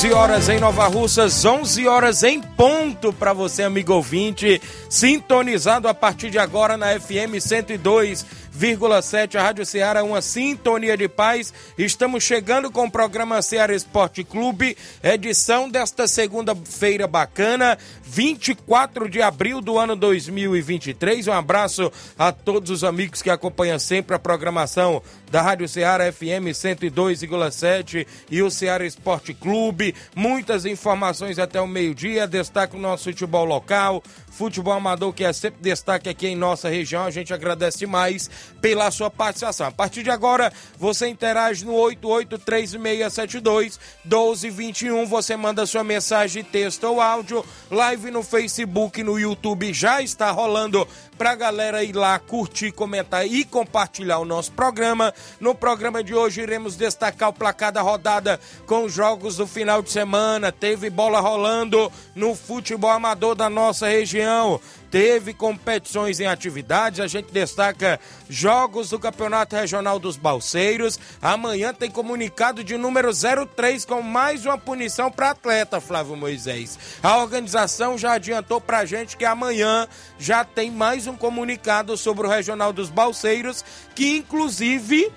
11 horas em Nova Russas, 11 horas em ponto para você, amigo ouvinte, sintonizado a partir de agora na FM 102,7, a Rádio Ceará, uma sintonia de paz. Estamos chegando com o programa Ceará Esporte Clube, edição desta segunda-feira bacana, 24 de abril do ano 2023. Um abraço a todos os amigos que acompanham sempre a programação da Rádio Ceará FM 102,7 e o Ceará Esporte Clube. Muitas informações até o meio-dia. Destaque o nosso futebol local, futebol amador que é sempre destaque aqui em nossa região. A gente agradece demais pela sua participação. A partir de agora, você interage no 883672 1221. Você manda sua mensagem, texto ou áudio. Live no Facebook, no YouTube já está rolando pra galera ir lá curtir, comentar e compartilhar o nosso programa. No programa de hoje iremos destacar o placar da rodada com os jogos do final de semana. Teve bola rolando no futebol amador da nossa região teve competições em atividades. A gente destaca jogos do Campeonato Regional dos Balseiros. Amanhã tem comunicado de número 03 com mais uma punição para atleta, Flávio Moisés. A organização já adiantou para a gente que amanhã já tem mais um comunicado sobre o Regional dos Balseiros, que inclusive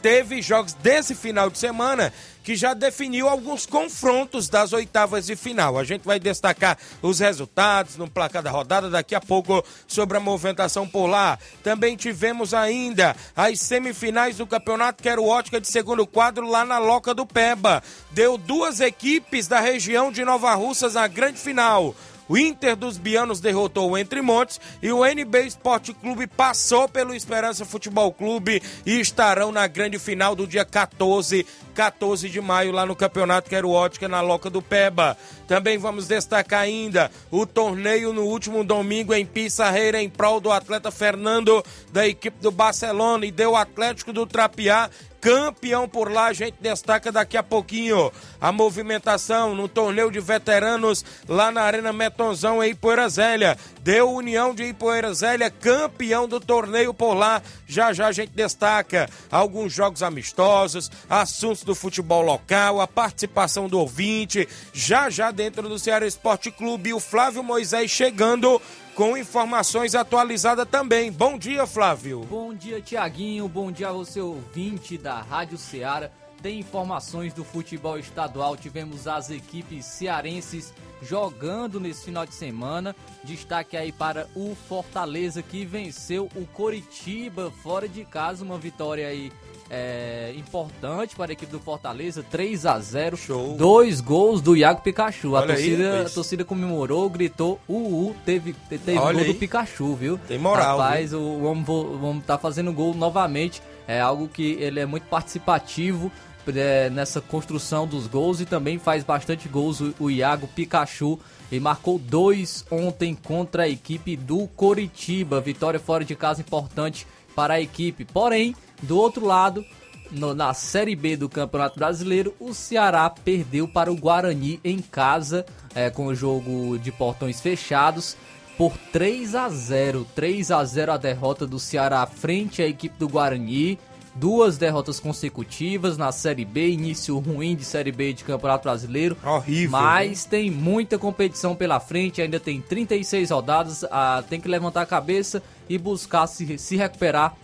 teve jogos desse final de semana que já definiu alguns confrontos das oitavas de final. A gente vai destacar os resultados no placar da rodada daqui a pouco sobre a movimentação por lá. Também tivemos ainda as semifinais do campeonato Quero Ótica de segundo quadro lá na Loca do Peba. Deu duas equipes da região de Nova Russas na grande final. O Inter dos Bianos derrotou o Entre Montes e o NB Esporte Clube passou pelo Esperança Futebol Clube e estarão na grande final do dia 14, 14 de maio lá no Campeonato Quero Ótica na Loca do Peba. Também vamos destacar ainda o torneio no último domingo em Pissarreira em prol do atleta Fernando da equipe do Barcelona e deu Atlético do Trapiá campeão por lá. A gente destaca daqui a pouquinho a movimentação no torneio de veteranos lá na Arena Metonzão em Ipoeira Zélia. Deu União de Ipoeira Zélia campeão do torneio por lá. Já já a gente destaca alguns jogos amistosos, assuntos do futebol local, a participação do ouvinte. Já já dentro do Ceará Esporte Clube, o Flávio Moisés chegando com informações atualizadas também. Bom dia, Flávio. Bom dia, Tiaguinho. Bom dia você, ouvinte da Rádio Ceará. Tem informações do futebol estadual. Tivemos as equipes cearenses jogando nesse final de semana. Destaque aí para o Fortaleza que venceu o Coritiba fora de casa, uma vitória aí é, importante para a equipe do Fortaleza, 3 a 0 Show. Dois gols do Iago Pikachu. A Olha aí, torcida, rapaz. a torcida comemorou, gritou, uh, uh teve, teve Olha gol aí. do Pikachu, viu? Tem moral, Rapaz, o homem, o homem tá fazendo gol novamente. É algo que ele é muito participativo é, nessa construção dos gols e também faz bastante gols o, o Iago Pikachu. E marcou dois ontem contra a equipe do Coritiba. Vitória fora de casa importante para a equipe. Porém, do outro lado, no- na Série B do Campeonato Brasileiro, o Ceará perdeu para o Guarani em casa, é, com o jogo de portões fechados, por 3 a 0 3 a 0 a derrota do Ceará frente à equipe do Guarani. Duas derrotas consecutivas na Série B, início ruim de Série B de Campeonato Brasileiro. Horrível. Mas tem muita competição pela frente, ainda tem 36 rodadas, ah, tem que levantar a cabeça e buscar se, se recuperar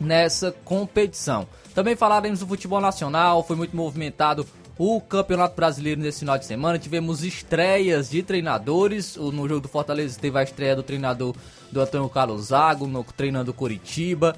nessa competição. Também falaremos do futebol nacional, foi muito movimentado o Campeonato Brasileiro nesse final de semana. Tivemos estreias de treinadores. No jogo do Fortaleza teve a estreia do treinador do Antônio Carlos Zago, no, treinando Curitiba.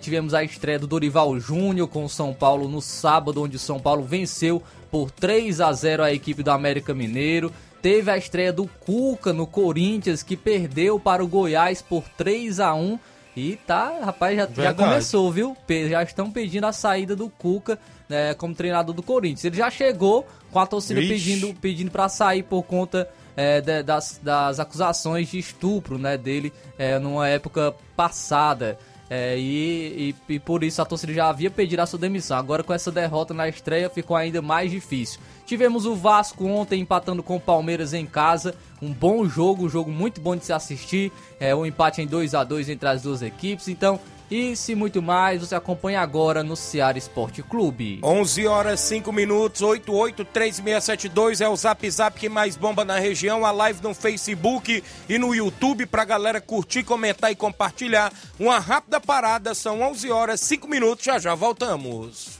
Tivemos a estreia do Dorival Júnior com o São Paulo no sábado, onde o São Paulo venceu por 3 a 0 a equipe do América Mineiro. Teve a estreia do Cuca no Corinthians, que perdeu para o Goiás por 3 a 1 E tá, rapaz, já, já começou, viu? Já estão pedindo a saída do Cuca né, como treinador do Corinthians. Ele já chegou com a torcida Ixi. pedindo, pedindo para sair por conta é, de, das, das acusações de estupro né, dele é, numa época passada. É, e, e, e, por isso a torcida já havia pedido a sua demissão. Agora com essa derrota na estreia ficou ainda mais difícil. Tivemos o Vasco ontem empatando com o Palmeiras em casa. Um bom jogo, um jogo muito bom de se assistir. É um empate em 2 a 2 entre as duas equipes. Então e se muito mais, você acompanha agora no Ceará Esporte Clube. 11 horas 5 minutos, 883672 é o zap zap que mais bomba na região. A live no Facebook e no YouTube pra galera curtir, comentar e compartilhar. Uma rápida parada, são 11 horas 5 minutos, já já voltamos.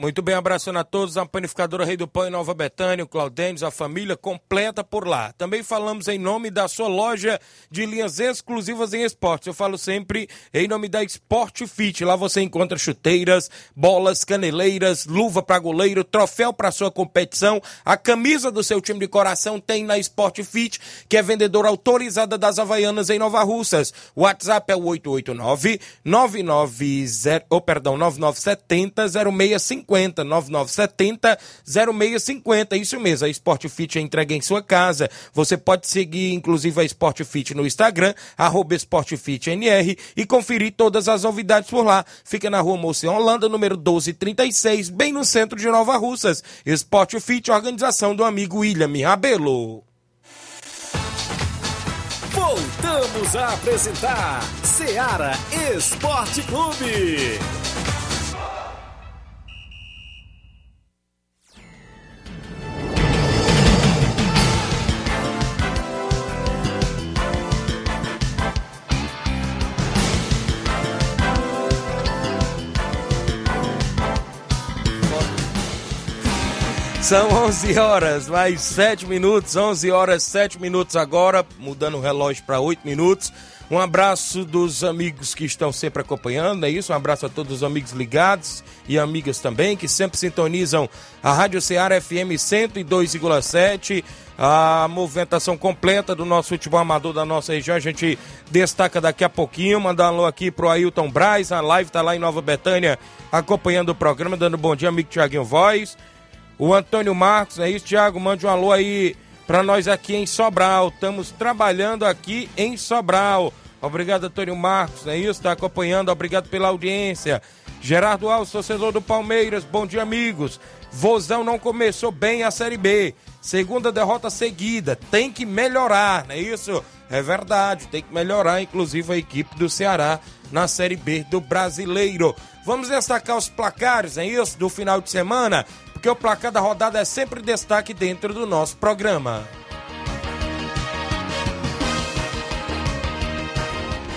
Muito bem, abraçando a todos, a panificadora Rei do Pão em Nova Betânia, o Claudênis, a família completa por lá. Também falamos em nome da sua loja de linhas exclusivas em esportes. Eu falo sempre em nome da Sport Fit. Lá você encontra chuteiras, bolas, caneleiras, luva para goleiro, troféu para sua competição. A camisa do seu time de coração tem na Sport Fit, que é vendedora autorizada das Havaianas em Nova Russas. O WhatsApp é o 889 990, oh, perdão, 9970 0650 50 9970 0650. Isso mesmo, a Sport Fit é entregue em sua casa. Você pode seguir, inclusive, a Sport Fit no Instagram, SportFitNR, e conferir todas as novidades por lá. Fica na rua Moça Holanda, número 1236, bem no centro de Nova Russas. Sport Fit, organização do amigo William Rabelo. Voltamos a apresentar Seara Esporte Clube. São 11 horas, mais 7 minutos, 11 horas 7 minutos agora, mudando o relógio para 8 minutos. Um abraço dos amigos que estão sempre acompanhando, é isso? Um abraço a todos os amigos ligados e amigas também, que sempre sintonizam a Rádio Ceará FM 102,7. A movimentação completa do nosso futebol amador da nossa região, a gente destaca daqui a pouquinho. Mandar um alô aqui pro Ailton Braz, a live tá lá em Nova Betânia acompanhando o programa, dando bom dia, amigo Tiaguinho Voz. O Antônio Marcos, é isso, Thiago? Mande um alô aí para nós aqui em Sobral. Estamos trabalhando aqui em Sobral. Obrigado, Antônio Marcos, é isso? Está acompanhando, obrigado pela audiência. Gerardo Alves, torcedor do Palmeiras, bom dia, amigos. Vozão não começou bem a Série B. Segunda derrota seguida. Tem que melhorar, não é isso? É verdade, tem que melhorar, inclusive, a equipe do Ceará na Série B do Brasileiro. Vamos destacar os placares, é isso? Do final de semana porque o placar da rodada é sempre destaque dentro do nosso programa.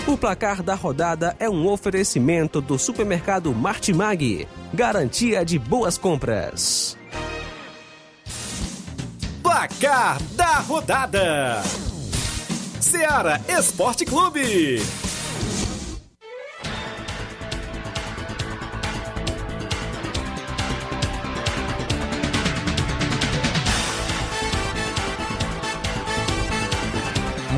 O placar da rodada é um oferecimento do supermercado Martimag. Garantia de boas compras. Placar da rodada: Seara Esporte Clube.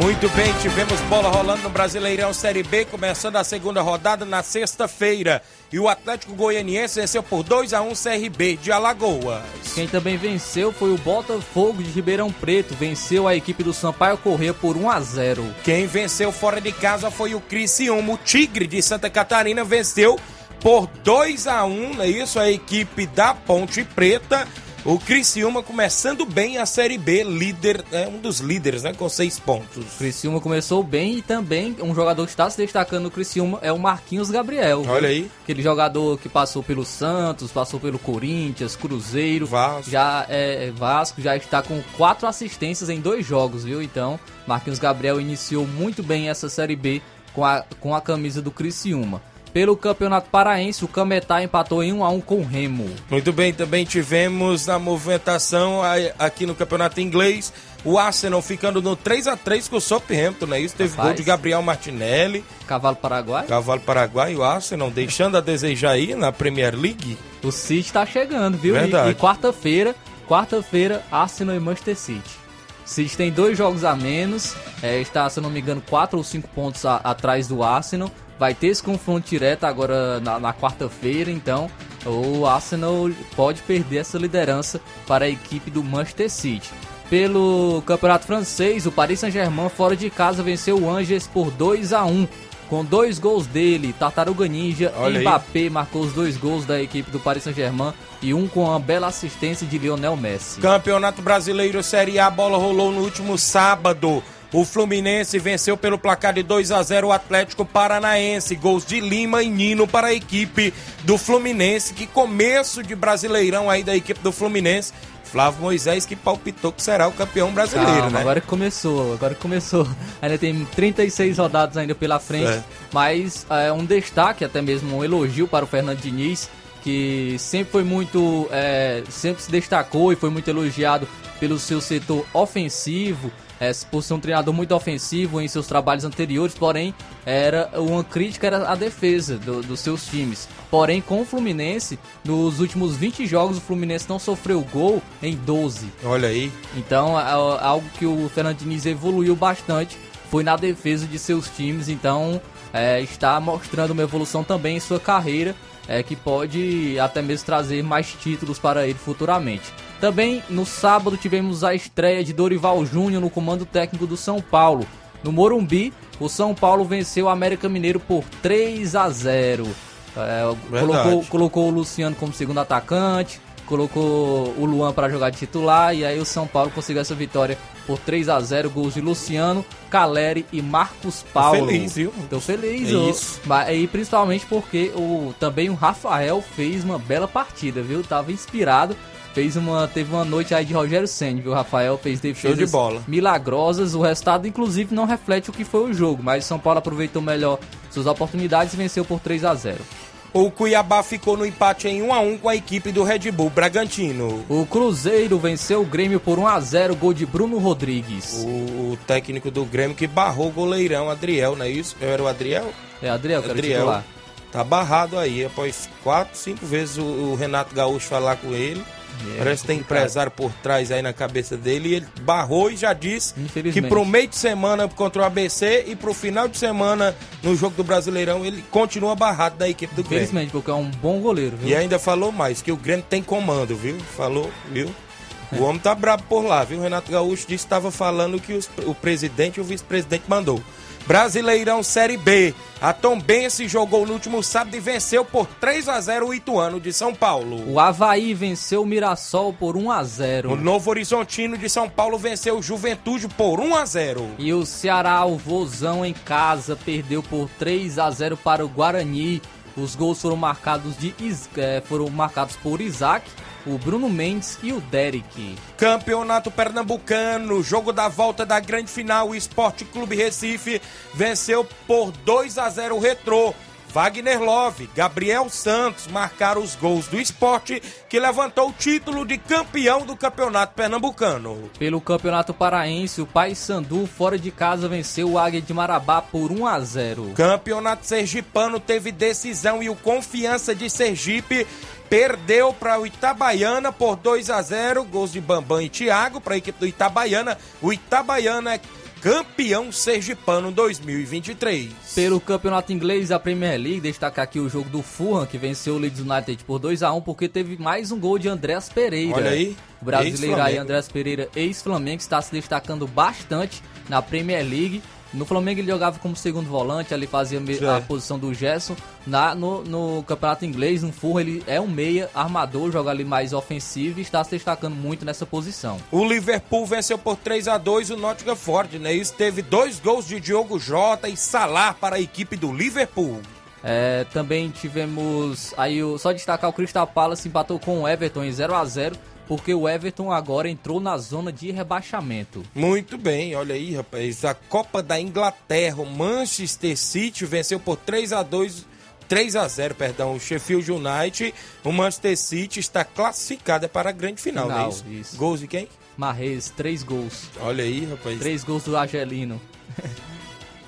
Muito bem, tivemos bola rolando no Brasileirão Série B, começando a segunda rodada na sexta-feira. E o Atlético Goianiense venceu por 2 a 1 CRB de Alagoas. Quem também venceu foi o Botafogo de Ribeirão Preto, venceu a equipe do Sampaio Corrêa por 1 a 0. Quem venceu fora de casa foi o Criciúma, o Tigre de Santa Catarina venceu por 2 a 1, é isso? A equipe da Ponte Preta o Criciúma começando bem a Série B, líder, é um dos líderes, né, com seis pontos. O Criciúma começou bem e também um jogador que está se destacando no Criciúma é o Marquinhos Gabriel. Olha aí. Aquele jogador que passou pelo Santos, passou pelo Corinthians, Cruzeiro, Vasco. já é Vasco, já está com quatro assistências em dois jogos, viu? Então, Marquinhos Gabriel iniciou muito bem essa Série B com a, com a camisa do Criciúma. Pelo Campeonato Paraense, o Cametá empatou em 1 a 1 com o Remo. Muito bem, também tivemos na movimentação aqui no Campeonato Inglês o Arsenal ficando no 3 a 3 com o Southampton, né? Isso teve Rapaz. gol de Gabriel Martinelli. Cavalo Paraguai. Cavalo Paraguai e o Arsenal deixando a desejar aí na Premier League. O City tá chegando, viu? Verdade. E, e quarta-feira, quarta-feira, Arsenal e Manchester City. City tem dois jogos a menos, é, está, se não me engano, quatro ou cinco pontos a, atrás do Arsenal vai ter esse confronto direto agora na, na quarta-feira, então o Arsenal pode perder essa liderança para a equipe do Manchester City. Pelo Campeonato Francês, o Paris Saint-Germain fora de casa venceu o Angers por 2 a 1 com dois gols dele, Tartaruga Ninja e Mbappé marcou os dois gols da equipe do Paris Saint-Germain e um com a bela assistência de Lionel Messi. Campeonato Brasileiro Série A, a bola rolou no último sábado. O Fluminense venceu pelo placar de 2 a 0 o Atlético Paranaense. Gols de Lima e Nino para a equipe do Fluminense. Que começo de brasileirão aí da equipe do Fluminense. Flávio Moisés que palpitou que será o campeão brasileiro, Calma, né? Agora que começou, agora que começou. Ainda tem 36 rodadas ainda pela frente, é. mas é um destaque, até mesmo um elogio para o Fernando Diniz, que sempre foi muito, é, sempre se destacou e foi muito elogiado pelo seu setor ofensivo, é, por ser um treinador muito ofensivo em seus trabalhos anteriores, porém era uma crítica era a defesa do, dos seus times. Porém, com o Fluminense, nos últimos 20 jogos o Fluminense não sofreu gol em 12. Olha aí. Então, é, algo que o Fernando Diniz evoluiu bastante foi na defesa de seus times, então é, está mostrando uma evolução também em sua carreira, é, que pode até mesmo trazer mais títulos para ele futuramente. Também no sábado tivemos a estreia de Dorival Júnior no comando técnico do São Paulo. No Morumbi, o São Paulo venceu o América Mineiro por 3 a 0. É, colocou, colocou o Luciano como segundo atacante, colocou o Luan para jogar de titular e aí o São Paulo conseguiu essa vitória por 3 a 0 gols de Luciano, Caleri e Marcos Paulo. Tô feliz, viu? Tô feliz. É isso. E principalmente porque o, também o Rafael fez uma bela partida, viu? Tava inspirado fez uma teve uma noite aí de Rogério Senna, viu? O Rafael fez defesas de bola. milagrosas. O resultado, inclusive, não reflete o que foi o jogo, mas o São Paulo aproveitou melhor suas oportunidades e venceu por 3 a 0 o Cuiabá ficou no empate em 1 a 1 com a equipe do Red Bull Bragantino. O Cruzeiro venceu o Grêmio por 1 a 0, gol de Bruno Rodrigues. O, o técnico do Grêmio que barrou o goleirão Adriel, não é isso? Era o Adriel? É Adriel, que Adriel. Era Tá barrado aí, após quatro, cinco vezes o, o Renato Gaúcho falar com ele. É, Parece que tem empresário por trás aí na cabeça dele e ele barrou e já disse que pro meio de semana contra o ABC e pro final de semana no jogo do Brasileirão ele continua barrado da equipe do Grêmio. Infelizmente, porque é um bom goleiro, viu? E ainda falou mais, que o Grêmio tem comando, viu? Falou, viu? O homem tá brabo por lá, viu? O Renato Gaúcho disse que estava falando que os, o presidente e o vice-presidente mandou. Brasileirão Série B. A Tombense jogou no último sábado e venceu por 3 a 0 o Ituano de São Paulo. O Havaí venceu o Mirassol por 1 a 0. O Novo Horizontino de São Paulo venceu o Juventude por 1 a 0. E o Ceará, o Vozão em casa, perdeu por 3 a 0 para o Guarani. Os gols foram marcados, de, é, foram marcados por Isaac o Bruno Mendes e o Derek. Campeonato Pernambucano, jogo da volta da grande final, o Esporte Clube Recife venceu por 2 a 0 o Retrô. Wagner Love, Gabriel Santos marcaram os gols do esporte que levantou o título de campeão do Campeonato Pernambucano. Pelo Campeonato Paraense, o Paysandu fora de casa venceu o Águia de Marabá por 1 a 0. Campeonato Sergipano teve decisão e o Confiança de Sergipe perdeu para o Itabaiana por 2 a 0, gols de Bambam e Thiago para a equipe do Itabaiana. O Itabaiana campeão sergipano 2023. Pelo campeonato inglês da Premier League, destacar aqui o jogo do Fulham, que venceu o Leeds United por 2 a 1 porque teve mais um gol de Andrés Pereira. Olha aí. O brasileiro aí. Andrés Pereira, ex-Flamengo, está se destacando bastante na Premier League. No Flamengo ele jogava como segundo volante, ali fazia a É. posição do Gerson. Na, no, no campeonato inglês, no Fulham, ele é um meia armador, joga ali mais ofensivo e está se destacando muito nessa posição. O Liverpool venceu por 3 a 2 o Nottingham Forest, né? Isso teve dois gols de Diogo Jota e Salah para a equipe do Liverpool. É, também tivemos aí o, só destacar o Crystal Palace empatou com o Everton em 0 a 0 porque o Everton agora entrou na zona de rebaixamento. Muito bem, olha aí, rapaz. A Copa da Inglaterra, o Manchester City venceu por 3 a 2 3 a 0, perdão, o Sheffield United. O Manchester City está classificado para a grande final, Final, é isso? isso. Gols de quem? Marrez, três gols. Olha aí, rapaz. Três gols do Argelino.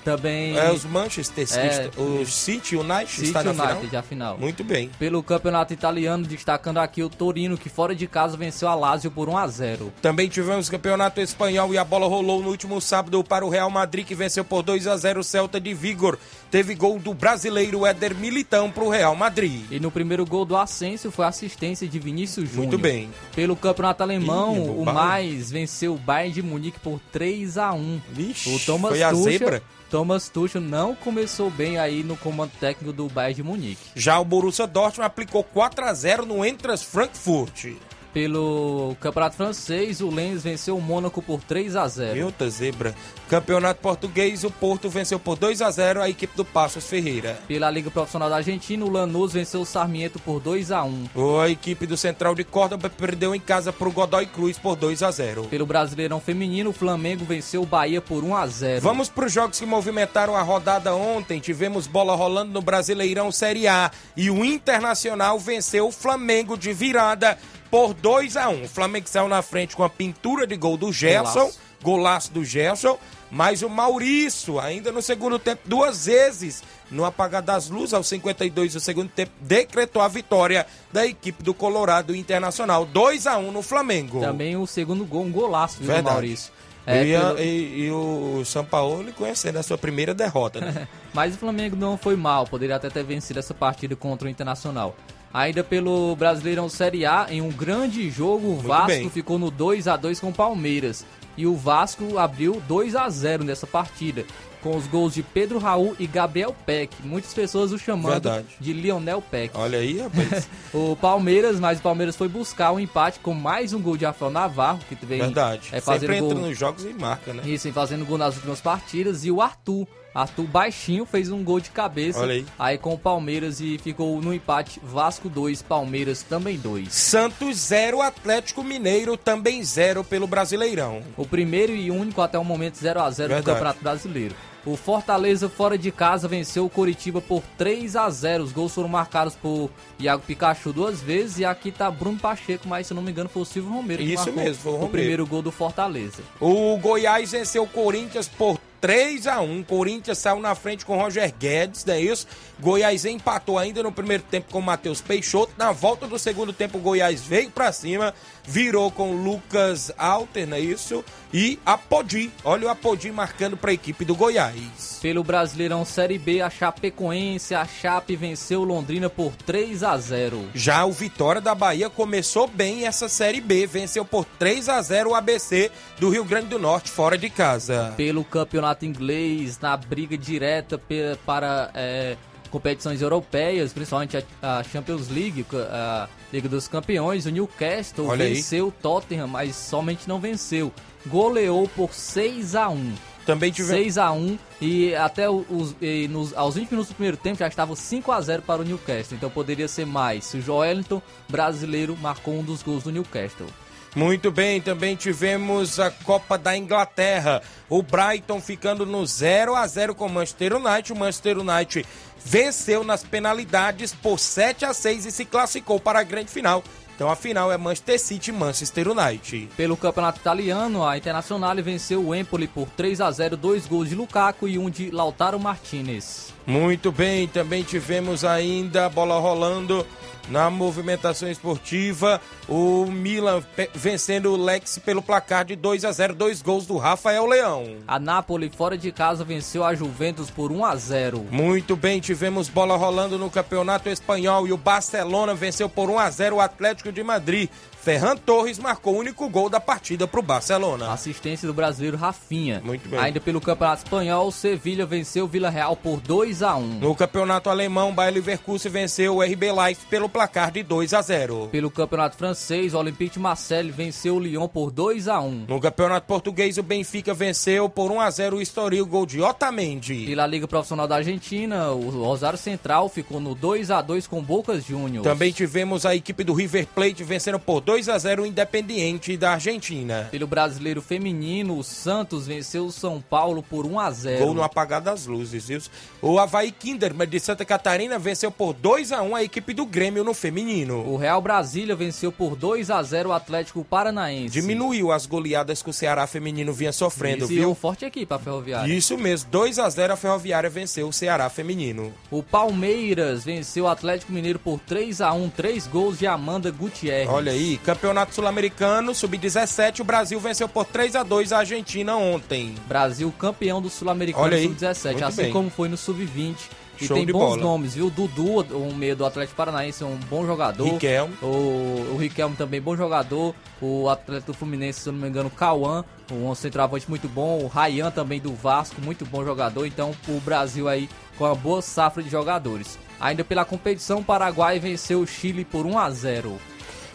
também É os Manchester City, É, o City United City está na United, final. a final. Muito bem. Pelo campeonato italiano, destacando aqui o Torino, que fora de casa venceu a Lazio por 1 a 0 Também tivemos campeonato espanhol e a bola rolou no último sábado para o Real Madrid, que venceu por 2 a 0 o Celta de Vigor. Teve gol do brasileiro Éder Militão para o Real Madrid. E no primeiro gol do Ascenso foi assistência de Vinícius Júnior. Muito bem. Pelo campeonato alemão, Ih, é o. Mais venceu o Bayern de Munique por 3 a 1 Vixe, O Thomas foi a Tuchel, zebra. Thomas Tuchel não começou bem aí no comando técnico do Bayern de Munique. Já o Borussia Dortmund aplicou 4 a 0 no Entras Frankfurt. Pelo campeonato francês, o Lens venceu o Mônaco por 3 a 0 Eita zebra. Campeonato português, o Porto venceu por 2 a 0 a equipe do Passos Ferreira. Pela Liga Profissional da Argentina, o Lanús venceu o Sarmiento por 2 a 1 A equipe do Central de Córdoba perdeu em casa para o Godoy Cruz por 2 a 0 Pelo Brasileirão Feminino, o Flamengo venceu o Bahia por 1 a 0 Vamos para os jogos que movimentaram a rodada ontem. Tivemos bola rolando no Brasileirão Série A e o Internacional venceu o Flamengo de virada por 2 a 1. O Flamengo saiu na frente com a pintura de gol do Gerson, Golaço. golaço do Gerson, mas o Maurício, ainda no segundo tempo, duas vezes, no apagar das luzes, aos 52 do segundo tempo, decretou a vitória da equipe do Colorado Internacional. 2 a 1 no Flamengo. Também o segundo gol, um golaço viu, do. Maurício. É, e, pelo- e- e o São Paulo conhecendo a sua primeira derrota, né? Mas o Flamengo não foi mal, poderia até ter vencido essa partida contra o Internacional. Ainda pelo Brasileirão Série A, em um grande jogo, o Vasco bem. ficou no 2 a 2 com o Palmeiras. E o Vasco abriu 2 a 0 nessa partida, com os gols de Pedro Raul e Gabriel Peck. Muitas pessoas o chamando Verdade. de Lionel Peck. Olha aí, rapaz. O Palmeiras, mas o Palmeiras foi buscar o empate com mais um gol de Rafael Navarro, que vem Verdade. é, fazendo Sempre gol entra nos jogos e marca, né? isso, e fazendo gol nas últimas partidas. E o Arthur, Arthur baixinho, fez um gol de cabeça. Olha aí. com o Palmeiras e ficou no empate Vasco 2, Palmeiras também 2. Santos 0, Atlético Mineiro também 0 pelo Brasileirão. O primeiro e único até o momento 0 a 0 do. Campeonato Brasileiro. O Fortaleza fora de casa venceu o Coritiba por 3 a 0. Os gols foram marcados por Iago Pikachu duas vezes e aqui tá Bruno Pacheco, mas se não me engano foi o Silvio Romero que Isso mesmo, foi o Romero. primeiro gol do Fortaleza. O Goiás venceu o Corinthians por 3 a 1 Corinthians saiu na frente com Roger Guedes, não é isso? Goiás empatou ainda no primeiro tempo com o Matheus Peixoto. Na volta do segundo tempo, o Goiás veio pra cima, virou com o Lucas Alter, não é isso? E Apodi. Olha o Apodi marcando pra equipe do Goiás. Pelo Brasileirão Série B, a Chapecoense, a Chape venceu Londrina por 3 a 0. Já o Vitória da Bahia começou bem essa Série B, venceu por 3 a 0 o ABC do Rio Grande do Norte, fora de casa. Pelo campeonato inglês, na briga direta para é, competições europeias, principalmente a, Champions League, a Liga dos Campeões, o Newcastle Olha aí. venceu o Tottenham, mas somente não venceu. Goleou por 6 a 1. Também tivemos 6 a 1 e até os, e nos, aos 20 minutos do primeiro tempo já estava 5 a 0 para o Newcastle, então poderia ser mais. O Joelinton, brasileiro, marcou um dos gols do Newcastle. Muito bem, também tivemos a Copa da Inglaterra. O Brighton ficando no 0 a 0 com o Manchester United. O Manchester United venceu nas penalidades por 7 a 6 e se classificou para a grande final. Então a final é Manchester City Manchester United. Pelo campeonato italiano, a Internazionale venceu o Empoli por 3 a 0 dois gols de Lukaku e um de Lautaro Martinez. Muito bem, também tivemos ainda a bola rolando Na movimentação esportiva, o Milan vencendo o Lex pelo placar de 2 a 0, dois gols do Rafael Leão. A Napoli fora de casa venceu a Juventus por 1 a 0. Muito bem, tivemos bola rolando no Campeonato Espanhol e o Barcelona venceu por 1 a 0 o Atlético de Madrid. Ferran Torres marcou o único gol da partida para o Barcelona. Assistência do brasileiro Rafinha. Muito bem. Ainda pelo Campeonato Espanhol, Sevilha venceu o Vila Real por 2 a 1. No Campeonato Alemão, Bayer Leverkusen venceu o RB Leipzig pelo placar de 2 a 0. Pelo Campeonato Francês, o Olympique de Marseille venceu o Lyon por 2 a 1. No Campeonato Português, o Benfica venceu por 1 a 0 o Estoril, gol de Otamendi. Pela Liga Profissional da Argentina, o Rosário Central ficou no 2 a 2 com Bocas Juniors. Também tivemos a equipe do River Plate vencendo por 2 a 0 o Independiente da Argentina. Pelo brasileiro feminino, o Santos venceu o São Paulo por 1 a 0. Gol no apagar das luzes, viu? O Havaí Kinderman de Santa Catarina venceu por 2 a 1 a equipe do Grêmio no feminino. O Real Brasília venceu por 2 a 0 o Atlético Paranaense. Diminuiu as goleadas que o Ceará feminino vinha sofrendo, Isso, viu? Forte equipe a Ferroviária. Isso mesmo, 2 a 0 a Ferroviária venceu o Ceará feminino. O Palmeiras venceu o Atlético Mineiro por 3 a 1, três gols de Amanda Gutierrez. Olha aí, Campeonato Sul-Americano Sul-Americano, sub-17, o Brasil venceu por 3 a 2 a Argentina ontem. Brasil campeão do Sul-Americano sub-17, assim bem. como foi no sub-20. E Show tem bons bola. nomes, viu? Dudu, um meio do Atlético Paranaense, é um bom jogador. Riquelme. O, o Riquelme também bom jogador. O atleta do Fluminense, se não me engano, Cauã, um centroavante muito bom. O Rayan também do Vasco, muito bom jogador. Então, o Brasil aí com uma boa safra de jogadores. Ainda pela competição, o Paraguai venceu o Chile por 1 a 0.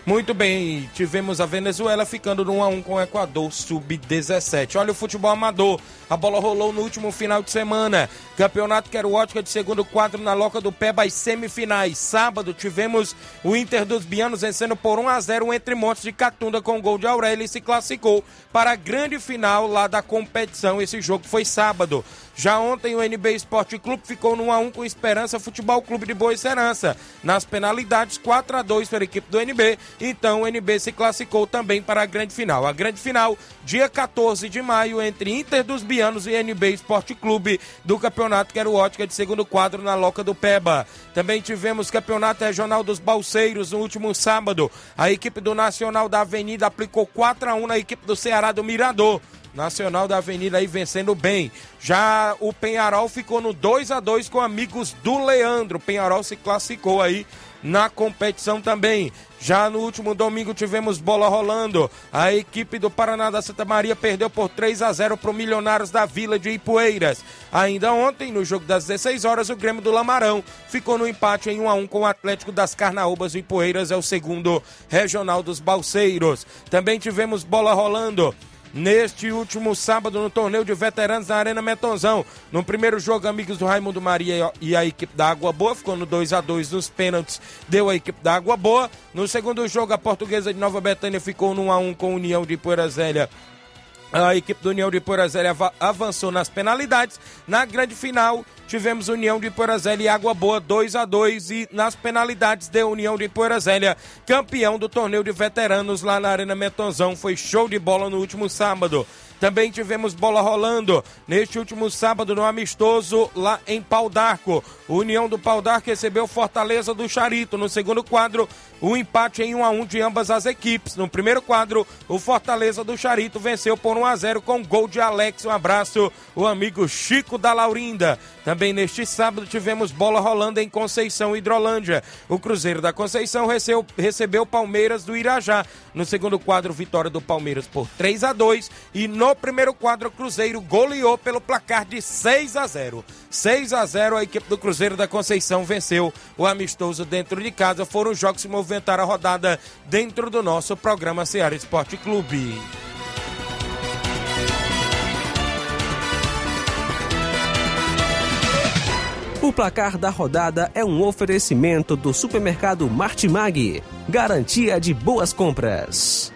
Muito bem, tivemos a Venezuela ficando no 1x1 com o Equador sub-17. Olha o futebol amador, a bola rolou no último final de semana. Campeonato Quero Ótica de segundo quadro na Loca do Peba as semifinais. Sábado tivemos o Inter dos Bianos vencendo por 1x0 entre Montes de Catunda com gol de Aurélio e se classificou para a grande final lá da competição. Esse jogo foi sábado. Já ontem o NB Esporte Clube ficou no 1x1 com Esperança Futebol Clube de Boa Serança. Nas penalidades, 4 a 2 para a equipe do NB. Então o NB se classificou também para a grande final. A grande final, dia 14 de maio, entre Inter dos Bianos e NB Esporte Clube do Campeonato Quero Ótica de segundo quadro na Loca do Peba. Também tivemos Campeonato Regional dos Balseiros no último sábado. A equipe do Nacional da Avenida aplicou 4 a 1 na equipe do Ceará do Mirador. Nacional da Avenida aí vencendo bem. Já o Penharol ficou no 2 a 2 com amigos do Leandro. Penharol se classificou aí na competição também. Já no último domingo tivemos bola rolando. A equipe do Paraná da Santa Maria perdeu por 3 a 0 para o Milionários da Vila de Ipueiras. Ainda ontem, no jogo das 16 horas, o Grêmio do Lamarão ficou no empate em 1 a 1 com o Atlético das Carnaúbas. O Ipueiras é o segundo regional dos Balseiros. Também tivemos bola rolando neste último sábado no torneio de veteranos na Arena Metonzão. No primeiro jogo, amigos do Raimundo Maria e a equipe da Água Boa ficou no 2 a 2 nos pênaltis, deu a equipe da Água Boa. No segundo jogo, a portuguesa de Nova Betânia ficou no 1 a 1 com União de Poeira Zélia. A equipe do União de Porazélia avançou nas penalidades. Na grande final, tivemos União de Porazélia e Água Boa 2 a 2 e nas penalidades deu União de Porazélia, campeão do torneio de veteranos lá na Arena Metonzão. Foi show de bola no último sábado. Também tivemos bola rolando neste último sábado no amistoso lá em Pau d'Arco. O União do Pau d'Arco recebeu Fortaleza do Charito. No segundo quadro, o um empate em 1 a 1 de ambas as equipes. No primeiro quadro, o Fortaleza do Charito venceu por 1 a 0 com gol de Alex. Um abraço, o amigo Chico da Laurinda. Também neste sábado tivemos bola rolando em Conceição Hidrolândia. O Cruzeiro da Conceição recebeu, recebeu Palmeiras do Irajá. No segundo quadro, vitória do Palmeiras por 3 a 2 e no primeiro quadro, o Cruzeiro goleou pelo placar de 6 a 0. 6 a 0 a equipe do Cruzeiro da Conceição venceu o amistoso dentro de casa. Foram os jogos que movimentaram a rodada dentro do nosso programa Ceará Esporte Clube. O placar da rodada é um oferecimento do supermercado Martimag. Garantia de boas compras.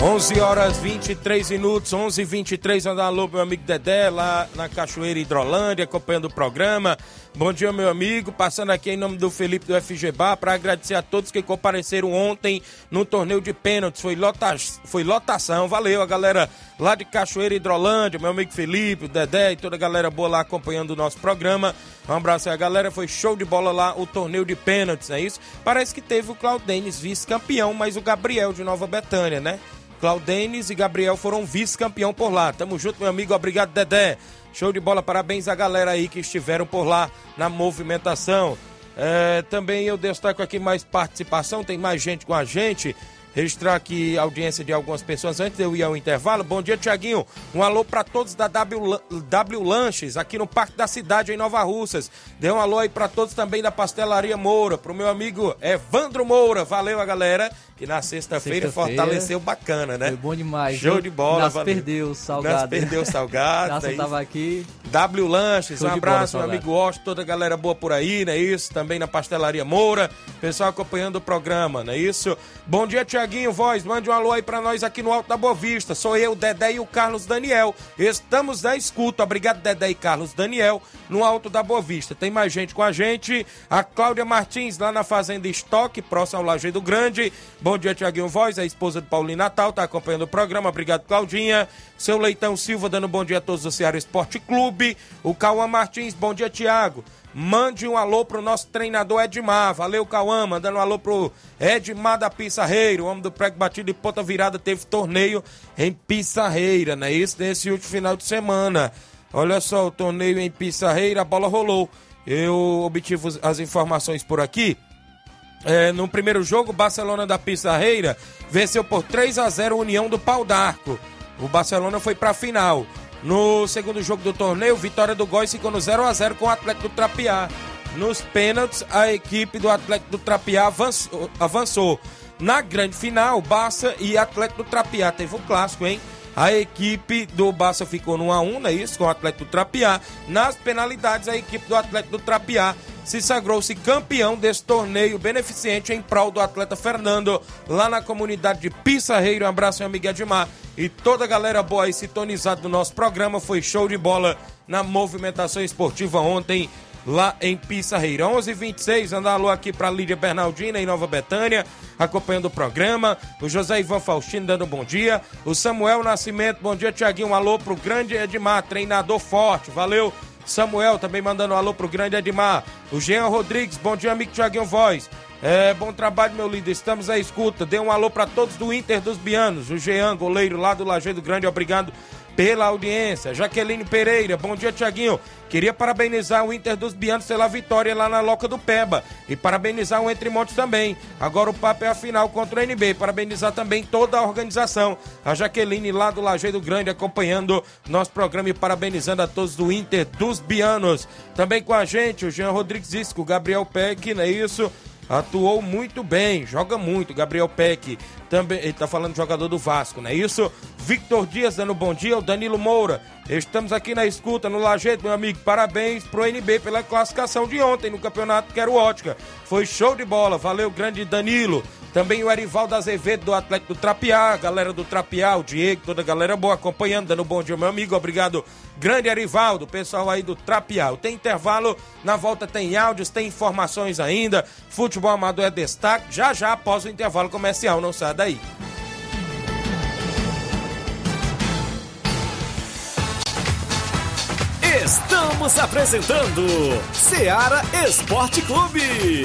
11 horas 23 minutos, 11 h 23 Andar alô, meu amigo Dedé, lá na Cachoeira Hidrolândia, acompanhando o programa. Bom dia, meu amigo. Passando aqui em nome do Felipe do FGBA para agradecer a todos que compareceram ontem no torneio de pênaltis. Foi, lota... Foi lotação. Valeu, a galera lá de Cachoeira Hidrolândia, meu amigo Felipe, o Dedé e toda a galera boa lá acompanhando o nosso programa. Um abraço aí, a galera. Foi show de bola lá o torneio de pênaltis, é isso? Parece que teve o Claudenis vice-campeão, mas o Gabriel de Nova Betânia, né? Claudenis e Gabriel foram vice-campeão por lá. Tamo junto, meu amigo. Obrigado, Dedé. Show de bola, parabéns à galera aí que estiveram por lá na movimentação. É, também eu destaco aqui mais participação, tem mais gente com a gente. Registrar aqui a audiência de algumas pessoas antes de eu ir ao intervalo. Bom dia, Tiaguinho. Um alô para todos da w, w Lanches, aqui no Parque da Cidade, em Nova Russas. Dê um alô aí para todos também da Pastelaria Moura, pro meu amigo Evandro Moura. Valeu, a galera que na sexta-feira sexta fortaleceu bacana, né? Foi bom demais. Show de bola. Nas perdeu o salgado. Nas perdeu o salgado. Nossa, é tava aqui. W Lanches, Show um abraço, bola, meu amigo Osto, toda a galera boa por aí, não é isso? Também na Pastelaria Moura, pessoal acompanhando o programa, não é isso? Bom dia, Tiaguinho, voz, mande um alô aí pra nós aqui no Alto da Boa Vista. Sou eu, Dedé e o Carlos Daniel. Estamos na escuta. Obrigado, Dedé e Carlos Daniel, no Alto da Boa Vista. Tem mais gente com a gente. A Cláudia Martins, lá na Fazenda Estoque, próximo ao Lajeado Grande. Bom dia, Tiaguinho Voz, a esposa do Paulinho Natal, tá acompanhando o programa. Obrigado, Claudinha. Seu Leitão Silva dando bom dia a todos do Ceará Esporte Clube. O Cauã Martins, bom dia, Tiago. Mande um alô pro nosso treinador Edmar. Valeu, Cauã. Mandando um alô pro Edmar da Pissarreira. O homem do prego batido de ponta virada teve torneio em Pissarreira, né? Isso nesse último final de semana. Olha só, o torneio em Pissarreira, a bola rolou. Eu obtive as informações por aqui. É, no primeiro jogo, Barcelona da Pissarreira venceu por 3 a 0 a União do Pau d'Arco. O Barcelona foi para a final. No segundo jogo do torneio, vitória do Góis ficou no 0 a 0 com o Atlético do Trapiá. Nos pênaltis, a equipe do Atlético do Trapiá avançou. avançou. Na grande final, Barça e Atlético do Trapiá. Teve um clássico, hein? A equipe do Barça ficou no 1x1, não é isso? Com o Atlético do Trapiá. Nas penalidades, a equipe do Atlético do Trapiá se sagrou-se campeão desse torneio beneficente em prol do atleta Fernando, lá na comunidade de Pissarreiro. Um abraço, meu amigo Edmar. E toda a galera boa aí sintonizada no nosso programa. Foi show de bola na movimentação esportiva ontem lá em Pissarreira. 11:26 andar alô aqui para Lídia Bernardina em Nova Betânia, acompanhando o programa. O José Ivan Faustino dando bom dia. O Samuel Nascimento, bom dia, Tiaguinho. Um alô pro grande Edmar, treinador forte. Valeu. Samuel também mandando um alô pro grande Edmar. O Jean Rodrigues, bom dia, amigo Tiaguinho Voz. É, bom trabalho, meu líder. Estamos à escuta. Dê um alô para todos do Inter dos Bianos. O Jean, goleiro lá do Lajeado Grande, obrigado pela audiência. Jaqueline Pereira, bom dia, Tiaguinho. Queria parabenizar o Inter dos Bianos pela vitória lá na Loca do Peba. E parabenizar o Entre Montes também. Agora o papo é a final contra o NB. Parabenizar também toda a organização. A Jaqueline lá do Lajeado Grande acompanhando nosso programa e parabenizando a todos do Inter dos Bianos. Também com a gente o Jean Rodrigues Isco, Gabriel Peck, não é isso? Atuou muito bem, joga muito. Gabriel Peck, também, ele tá falando jogador do Vasco, não é isso? Victor Dias dando bom dia, o Danilo Moura. Estamos aqui na escuta, no Lajeito, meu amigo. Parabéns pro NB pela classificação de ontem no campeonato Quero Ótica. Foi show de bola, valeu, grande Danilo. Também o Erivaldo Azevedo do Atlético do Trapiá, galera do Trapiá, o Diego, toda a galera boa acompanhando, dando bom dia, meu amigo. Obrigado, grande Erivaldo, pessoal aí do Trapiá. Tem intervalo, na volta tem áudios, tem informações ainda. Futebol amador é destaque, já já após o intervalo comercial, não sai daí. Estamos apresentando Seara Esporte Clube.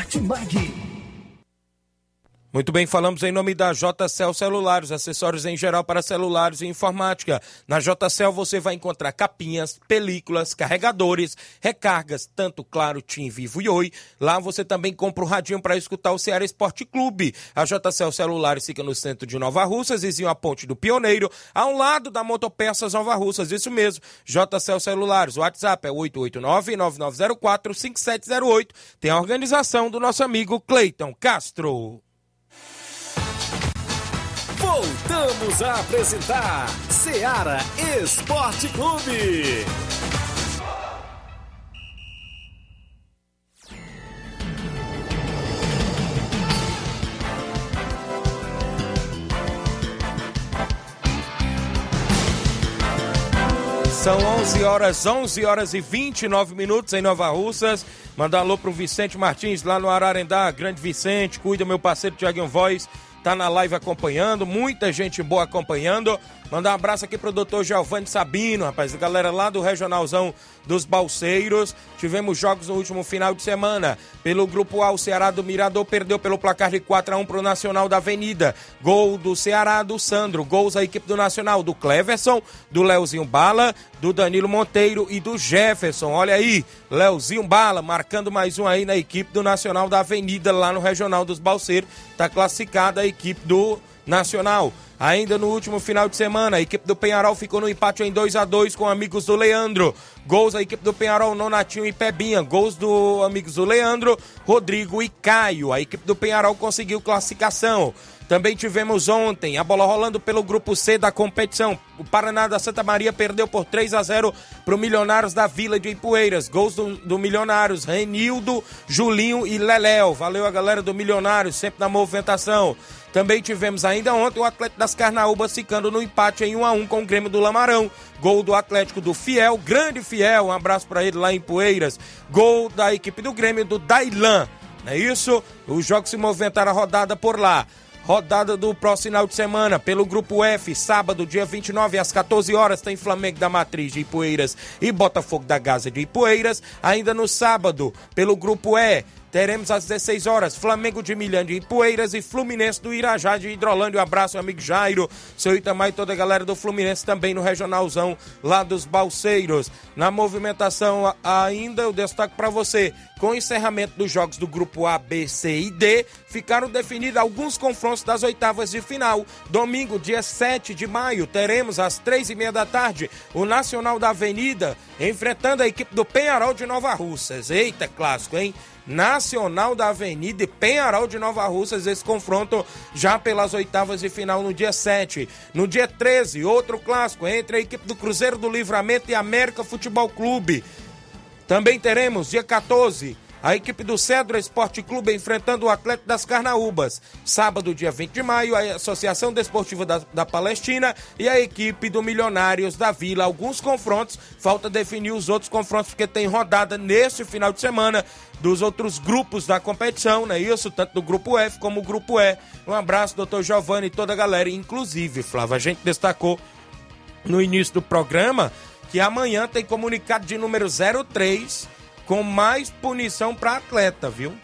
Martimag. Muito bem, falamos em nome da JCL Celulares, acessórios em geral para celulares e informática. Na JCL você vai encontrar capinhas, películas, carregadores, recargas, tanto Claro, Tim, Vivo e Oi. Lá você também compra o radinho para escutar o Ceará Esporte Clube. A JCL Celulares fica no centro de Nova Russas, vizinho a Ponte do Pioneiro, ao lado da Motopeças Nova Russas. Isso mesmo, JCL Celulares. O WhatsApp é 889-9904-5708. Tem a organização do nosso amigo Cleiton Castro. Voltamos a apresentar Seara Esporte Clube. São 11 horas, 11 horas e 29 minutos em Nova Russas. Mandar um alô pro Vicente Martins lá no Ararendá. Grande Vicente, cuida meu parceiro Tiaguinho Voz. Tá na live acompanhando, muita gente boa acompanhando. Mandar um abraço aqui pro doutor Giovanni Sabino, rapaz, galera lá do Regionalzão dos Balseiros. Tivemos jogos no último final de semana. Pelo grupo A, o Ceará do Mirador perdeu pelo placar de 4 a 1 pro Nacional da Avenida. Gol do Ceará do Sandro. Gols da equipe do Nacional, do Cleverson, do Leozinho Bala, do Danilo Monteiro e do Jefferson. Olha aí, Leozinho Bala marcando mais um aí na equipe do Nacional da Avenida, lá no Regional dos Balseiros. Tá classificada a equipe do Nacional. Ainda no último final de semana, a equipe do Penharol ficou no empate em 2 a 2 com amigos do Leandro. Gols da equipe do Penharol, Nonatinho e Pebinha. Gols do amigos do Leandro, Rodrigo e Caio. A equipe do Penharol conseguiu classificação. Também tivemos ontem a bola rolando pelo grupo C da competição. O Paraná da Santa Maria perdeu por 3 a 0 para o Milionários da Vila de Ipueiras. Gols do, do Milionários, Renildo, Julinho e Leléo. Valeu a galera do Milionários, sempre na movimentação. Também tivemos ainda ontem o Atlético das Carnaúbas ficando no empate em 1 a 1 com o Grêmio do Lamarão. Gol do Atlético do Fiel, grande Fiel, um abraço para ele lá em Poeiras. Gol da equipe do Grêmio do Dailan. Não é isso? Os jogos se movimentaram a rodada por lá. Rodada do próximo final de semana, pelo Grupo F, sábado, dia 29, às 14 horas, tem Flamengo da Matriz de Ipueiras e Botafogo da Gaza de Ipueiras. Ainda no sábado, pelo Grupo E, teremos às 16 horas Flamengo de Milhão de Ipueiras e Fluminense do Irajá de Hidrolândia. Um abraço, amigo Jairo, seu Itamar e toda a galera do Fluminense também no Regionalzão lá dos Balseiros. Na movimentação ainda, eu destaco para você, com o encerramento dos jogos do grupo A, B, C e D, ficaram definidos alguns confrontos das oitavas de final. Domingo, dia 7 de maio, teremos às três e meia da tarde o Nacional da Avenida enfrentando a equipe do Penharol de Nova Russas. Eita, clássico, hein? Nacional da Avenida e Penharol de Nova Russas, esse confronto já pelas oitavas de final no dia 7. No dia 13, outro clássico entre a equipe do Cruzeiro do Livramento e América Futebol Clube. Também teremos dia 14 a equipe do Cedro Esporte Clube enfrentando o Atlético das Carnaúbas. Sábado, dia 20 de maio, a Associação Desportiva da, da, Palestina e a equipe do Milionários da Vila. Alguns confrontos, falta definir os outros confrontos, porque tem rodada neste final de semana dos outros grupos da competição, não é isso? Tanto do grupo F como o grupo E. Um abraço, doutor Giovanni e toda a galera. Inclusive, Flávio, a gente destacou no início do programa que amanhã tem comunicado de número 03 com mais punição para atleta, viu?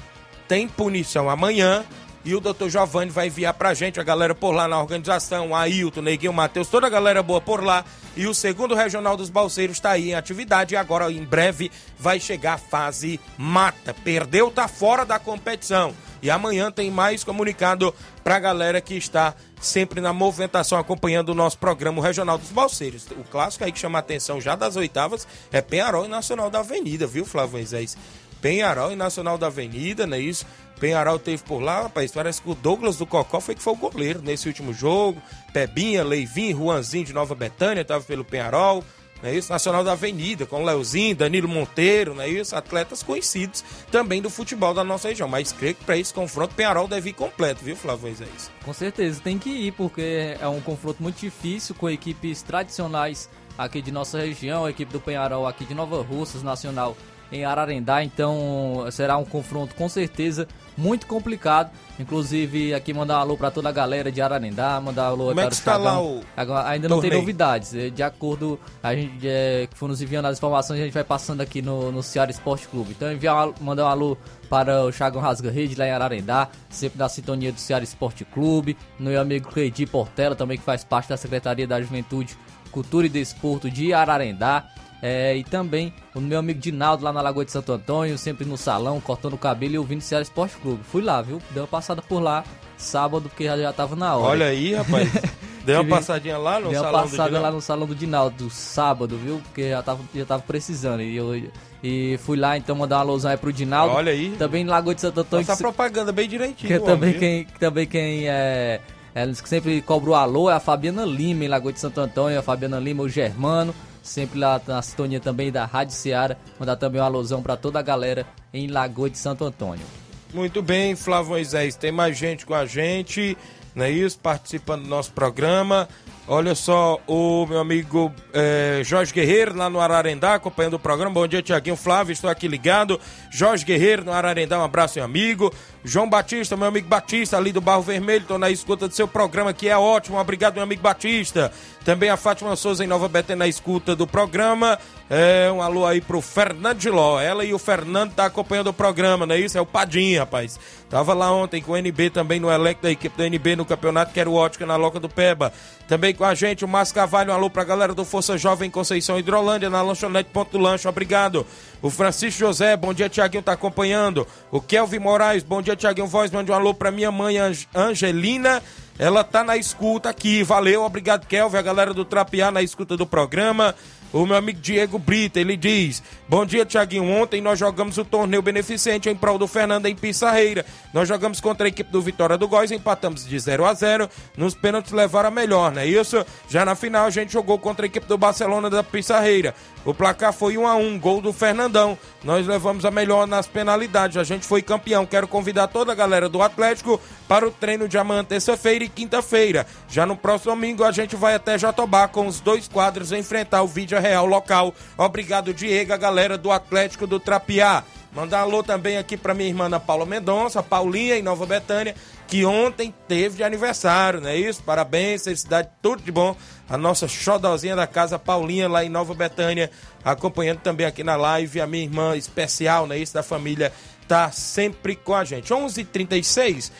Tem punição amanhã e o doutor Giovanni vai enviar pra gente, a galera por lá na organização, Ailton, Neguinho, Matheus, toda a galera boa por lá. E o segundo regional dos Balseiros está aí em atividade e agora em breve vai chegar a fase mata. Perdeu, tá fora da competição. E amanhã tem mais comunicado pra galera que está sempre na movimentação acompanhando o nosso programa Regional dos Balseiros. O clássico aí que chama a atenção já das oitavas é Penharol e Nacional da Avenida, viu, Flávio Moisés? Penharol e Nacional da Avenida, não é isso? Penharol teve por lá, rapaz, parece que o Douglas do Cocó foi que foi o goleiro nesse último jogo. Pebinha, Leivin, Juanzinho de Nova Betânia, estava pelo Penharol não é isso? Nacional da Avenida, com Leozinho, Danilo Monteiro, não é isso? Atletas conhecidos também do futebol da nossa região. Mas creio que para esse confronto, Penharol deve ir completo, viu, Flávio Moisés? Com certeza, tem que ir, porque é um confronto muito difícil com equipes tradicionais aqui de nossa região, a equipe do Penharol aqui de Nova Russas, Nacional em Ararendá, então será um confronto com certeza muito complicado. Inclusive, aqui mandar um alô para toda a galera de Ararendá, mandar um alô Como é para que o está lá o Agora, ainda não tem torneio? novidades. eh, De acordo, a gente é, que for nos enviando as informações, a gente vai passando aqui no, no Ceará Esporte Clube. Então, enviar mandar um alô para o Chagão Rasga Rede lá em Ararendá, sempre da sintonia do Ceará Esporte Clube. No meu amigo Cleidi Portela, também que faz parte da Secretaria da Juventude, Cultura e Desporto de Ararendá. É, e também o meu amigo Dinaldo lá na Lagoa de Santo Antônio, sempre no salão, cortando o cabelo e ouvindo o Ceará Esporte Clube. Fui lá, viu? Dei uma passada por lá sábado, porque já, já tava na hora. Olha aí, rapaz. Deu uma passadinha lá no Dei uma salão do passada Dinamo? lá no salão do Dinaldo, sábado, viu? Porque já tava, já tava precisando. E, eu, e fui lá então mandar uma alusão aí pro Dinaldo. Olha aí. Também em Lagoa de Santo Antônio. Essa que propaganda bem direitinho. que homem, também viu? quem, que também quem é, é, que sempre cobra o alô é a Fabiana Lima, em Lagoa de Santo Antônio, a Fabiana Lima, o Germano, sempre lá na sintonia também da Rádio Seara, mandar também um alusão pra toda a galera em Lagoa de Santo Antônio. Muito bem, Flávio Moisés. Tem mais gente com a gente, não é isso? Participando do nosso programa. Olha só, o meu amigo eh, Jorge Guerreiro, lá no Ararendá, acompanhando o programa. Bom dia, Tiaguinho Flávio, estou aqui ligado. Jorge Guerreiro, no Ararendá, um abraço, meu amigo. João Batista, meu amigo Batista, ali do Barro Vermelho, estou na escuta do seu programa, que é ótimo. Obrigado, meu amigo Batista. Também a Fátima Souza, em Nova Betânia, na escuta do programa. É, um alô aí pro Fernando de Ló. Ela e o Fernando tá acompanhando o programa, não é isso? É o Padinha, rapaz. Tava lá ontem com o NB também no elenco da equipe do NB no campeonato, que era o Ótica na Loca do Peba. Também com a gente o Márcio Carvalho, um alô pra galera do Força Jovem Conceição Hidrolândia, na lanchonete Ponto do Lanche, obrigado. O Francisco José, bom dia, Tiaguinho, tá acompanhando. O Kelvin Moraes, bom dia, Tiaguinho Voz, mande um alô pra minha mãe Ange- Angelina. Ela tá na escuta aqui, valeu, obrigado, Kelvin, a galera do Trapiá na escuta do programa. O meu amigo Diego Brita, ele diz: Bom dia, Tiaguinho. Ontem nós jogamos o torneio beneficente em prol do Fernando em Pissarreira. Nós jogamos contra a equipe do Vitória do Góis, empatamos de 0 a 0 Nos pênaltis levaram a melhor, não é isso? Já na final a gente jogou contra a equipe do Barcelona da Pissarreira. O placar foi 1 a 1 gol do Fernandão. Nós levamos a melhor nas penalidades. A gente foi campeão. Quero convidar toda a galera do Atlético para o treino de amanhã, terça-feira e quinta-feira. Já no próximo domingo a gente vai até Jatobá com os dois quadros enfrentar o vídeo real local. Obrigado, Diego, a galera do Atlético do Trapiá. Mandar alô também aqui para minha irmã Ana Paula Mendonça, Paulinha em Nova Betânia, que ontem teve de aniversário, não é isso? Parabéns, felicidade, tudo de bom. A nossa xodozinha da casa, Paulinha, lá em Nova Betânia, acompanhando também aqui na live. A minha irmã especial, não é isso? Da família, tá sempre com a gente. 11:36 h 36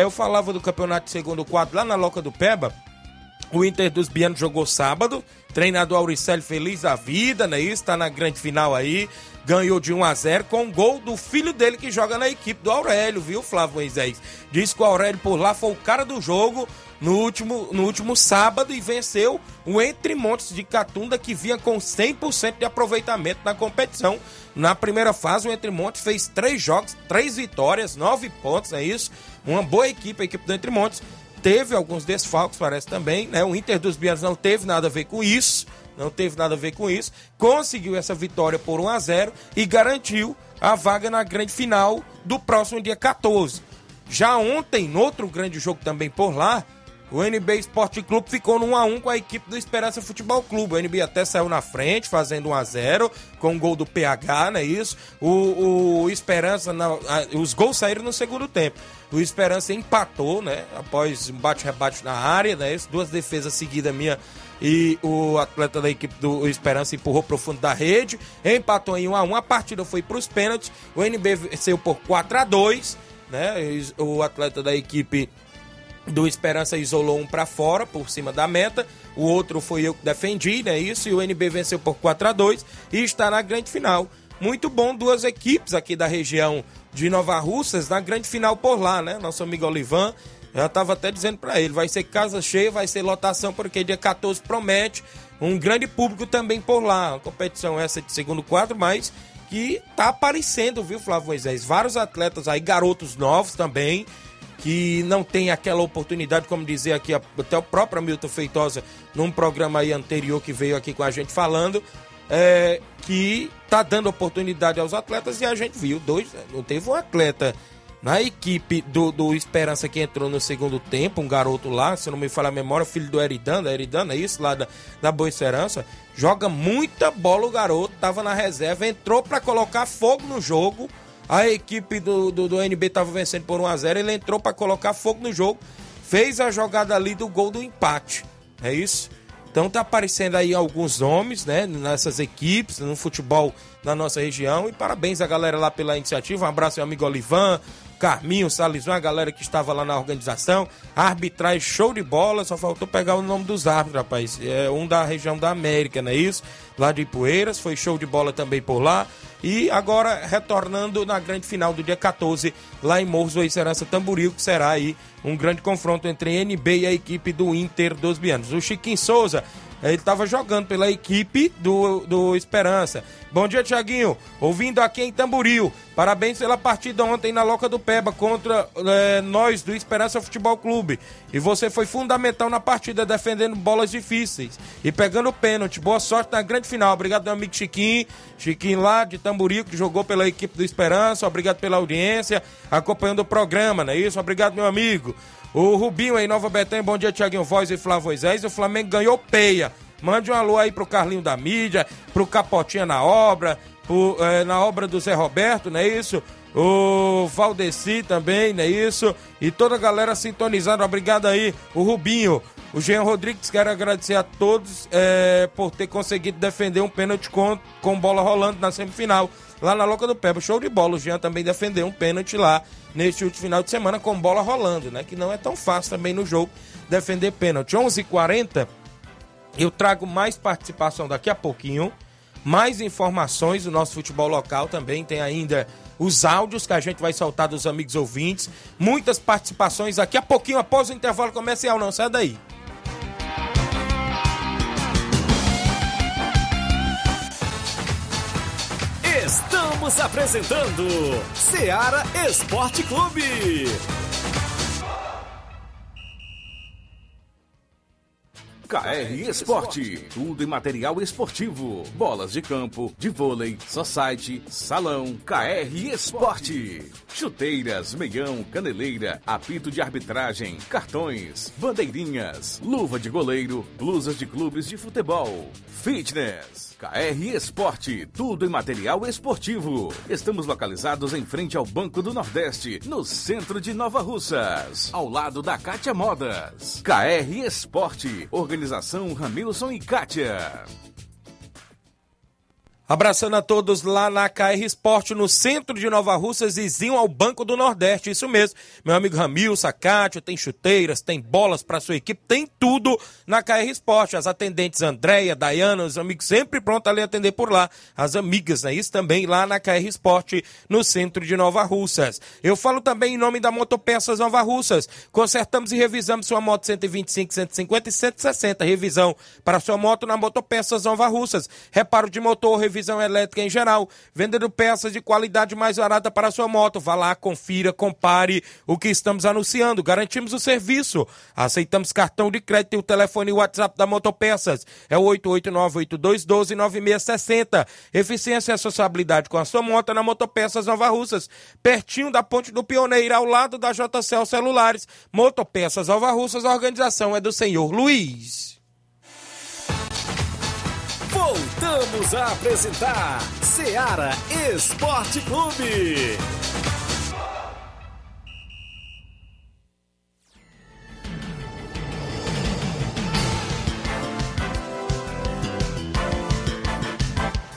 eu falava do campeonato de segundo quadro lá na Loca do Peba. O Inter dos Bianos jogou sábado. Treinador Auricelli feliz da vida, né? Isso, tá na grande final aí. Ganhou de 1 a 0 com um gol do filho dele que joga na equipe do Aurélio, viu, Flávio Moisés? Diz que o Aurélio por lá foi o cara do jogo no último, no último sábado e venceu o Entre Montes de Catunda que vinha com 100% de aproveitamento na competição. Na primeira fase, o Entre Montes fez três jogos, três vitórias, nove pontos, é isso? Uma boa equipe, a equipe do Entre Montes teve alguns desfalques, parece também, né? O Inter dos Bianos não teve nada a ver com isso, não teve nada a ver com isso. Conseguiu essa vitória por 1 a 0 e garantiu a vaga na grande final do próximo dia 14. Já ontem, no outro grande jogo também por lá, o NB Esporte Clube ficou no 1x1 com a equipe do Esperança Futebol Clube. O NB até saiu na frente, fazendo 1x0, com o gol do PH, não é isso? O, o Esperança, na- a- os gols saíram no segundo tempo. O Esperança empatou, né? Após um bate-rebate na área, né? isso? Duas defesas seguidas minha e o atleta da equipe do Esperança empurrou pro fundo da rede. Empatou em 1x1. A partida foi pros pênaltis. O NB venceu por 4x2, né? O atleta da equipe do Esperança isolou um para fora, por cima da meta. O outro foi eu que defendi, né? Isso. E o NB venceu por 4 a 2 e está na grande final. Muito bom, duas equipes aqui da região de Nova Russas na grande final por lá, né? Nosso amigo Olivan já estava até dizendo para ele: vai ser casa cheia, vai ser lotação, porque dia 14 promete um grande público também por lá. A competição essa de segundo quadro, mas que tá aparecendo, viu, Flávio Moisés? Vários atletas aí, garotos novos também que não tem aquela oportunidade, como dizia aqui até o próprio Milton Feitosa, num programa aí anterior que veio aqui com a gente falando, é, que tá dando oportunidade aos atletas e a gente viu dois, não teve um atleta Na equipe do, do Esperança que entrou no segundo tempo, um garoto lá, se não me falha a memória, filho do Eridano, Eridano, é isso, lá da, da Boa Esperança. Joga muita bola o garoto, tava na reserva, entrou para colocar fogo no jogo. A equipe do, do, do NB tava vencendo por 1x0, ele entrou para colocar fogo no jogo, fez a jogada ali do gol do empate. É isso? Então tá aparecendo aí alguns nomes, né, nessas equipes, no futebol da nossa região. E parabéns a galera lá pela iniciativa. Um abraço ao amigo Olivan, Carminho, Salizão, a galera que estava lá na organização. Arbitragem show de bola, só faltou pegar o nome dos árbitros, rapaz. É um da região da América, não é isso? Lá de Ipueiras, foi show de bola também por lá. E agora retornando na grande final do dia 14, lá em Morros do Serança Tamboril, que será aí um grande confronto entre NB e a equipe do Inter dos Bianos. O Chiquinho Souza ele estava jogando pela equipe do, do Esperança. Bom dia, Tiaguinho. Ouvindo aqui em Tamboril. Parabéns pela partida ontem na Loca do Peba contra é, nós do Esperança Futebol Clube. E você foi fundamental na partida, defendendo bolas difíceis e pegando pênalti. Boa sorte na grande final. Obrigado, meu amigo Chiquinho. Chiquinho lá de Tamboril, que jogou pela equipe do Esperança. Obrigado pela audiência, acompanhando o programa, não é isso? Obrigado, meu amigo. O Rubinho aí, Nova Betânia, bom dia, Tiaguinho Voz e Flávio Moisés. O Flamengo ganhou peia. Mande um alô aí pro Carlinho da mídia, pro Capotinha na obra, pro, é, na obra do Zé Roberto, não é isso? O Valdeci também, não é isso? E toda a galera sintonizando, obrigado aí. O Rubinho, o Jean Rodrigues, quero agradecer a todos é, por ter conseguido defender um pênalti com, com bola rolando na semifinal, lá na Loca do Peba. Show de bola, o Jean também defendeu um pênalti lá neste último final de semana com bola rolando, né? Que não é tão fácil também no jogo defender pênalti. 11:40 h 40 eu trago mais participação daqui a pouquinho, mais informações do nosso futebol local também. Tem ainda os áudios que a gente vai soltar dos amigos ouvintes. Muitas participações daqui a pouquinho após o intervalo comercial. Não sai daí. Estamos apresentando Seara Esporte Clube. KR Esporte, tudo em material esportivo, bolas de campo, de vôlei, society, salão, KR Esporte. Chuteiras, meião, caneleira, apito de arbitragem, cartões, bandeirinhas, luva de goleiro, blusas de clubes de futebol, fitness. KR Esporte, tudo em material esportivo. Estamos localizados em frente ao Banco do Nordeste, no centro de Nova Russas, ao lado da Cátia Modas. KR Esporte, organização Ramilson e Kátia. Abraçando a todos lá na KR Esporte, no centro de Nova Russas, vizinho ao Banco do Nordeste. Isso mesmo. Meu amigo Ramil, Sacátio, tem chuteiras, tem bolas para sua equipe, tem tudo na KR Esporte. As atendentes Andréia, Dayana, os amigos sempre prontos ali atender por lá. As amigas, né? Isso também lá na KR Esporte, no centro de Nova Russas. Eu falo também em nome da Motopeças Nova Russas. Consertamos e revisamos sua moto 125, 150 e 160. Revisão para sua moto na Motopeças Nova Russas. Reparo de motor, revisão revisão elétrica em geral, vendendo peças de qualidade mais barata para sua moto. Vá lá, confira, compare o que estamos anunciando. Garantimos o serviço. Aceitamos cartão de crédito e o telefone e WhatsApp da Motopeças. É o 889-8212-9660. Eficiência e responsabilidade com a sua moto na Motopeças Nova Russas. Pertinho da Ponte do Pioneiro, ao lado da JCL Celulares. Motopeças Nova Russas, a organização é do senhor Luiz. Voltamos a apresentar Seara Esporte Clube.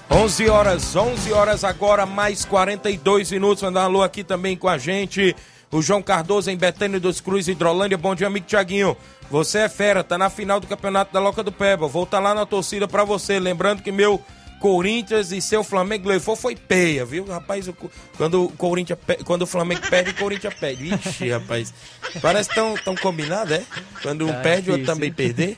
Onze horas, 11 horas agora, mais 42 minutos. Mandar um alô aqui também com a gente. O João Cardoso em Betânia dos Cruz, Hidrolândia. Bom dia, amigo Tiaguinho. Você é fera, tá na final do Campeonato da Loca do Peba. Vou estar tá lá na torcida pra você. Lembrando que meu Corinthians e seu Flamengo levou foi peia, viu? Rapaz, o, quando, o Corinthians, quando o Flamengo perde, o Corinthians perde. Ixi, rapaz. Parece tão, tão combinado, é? Quando um tá perde, o outro também perder.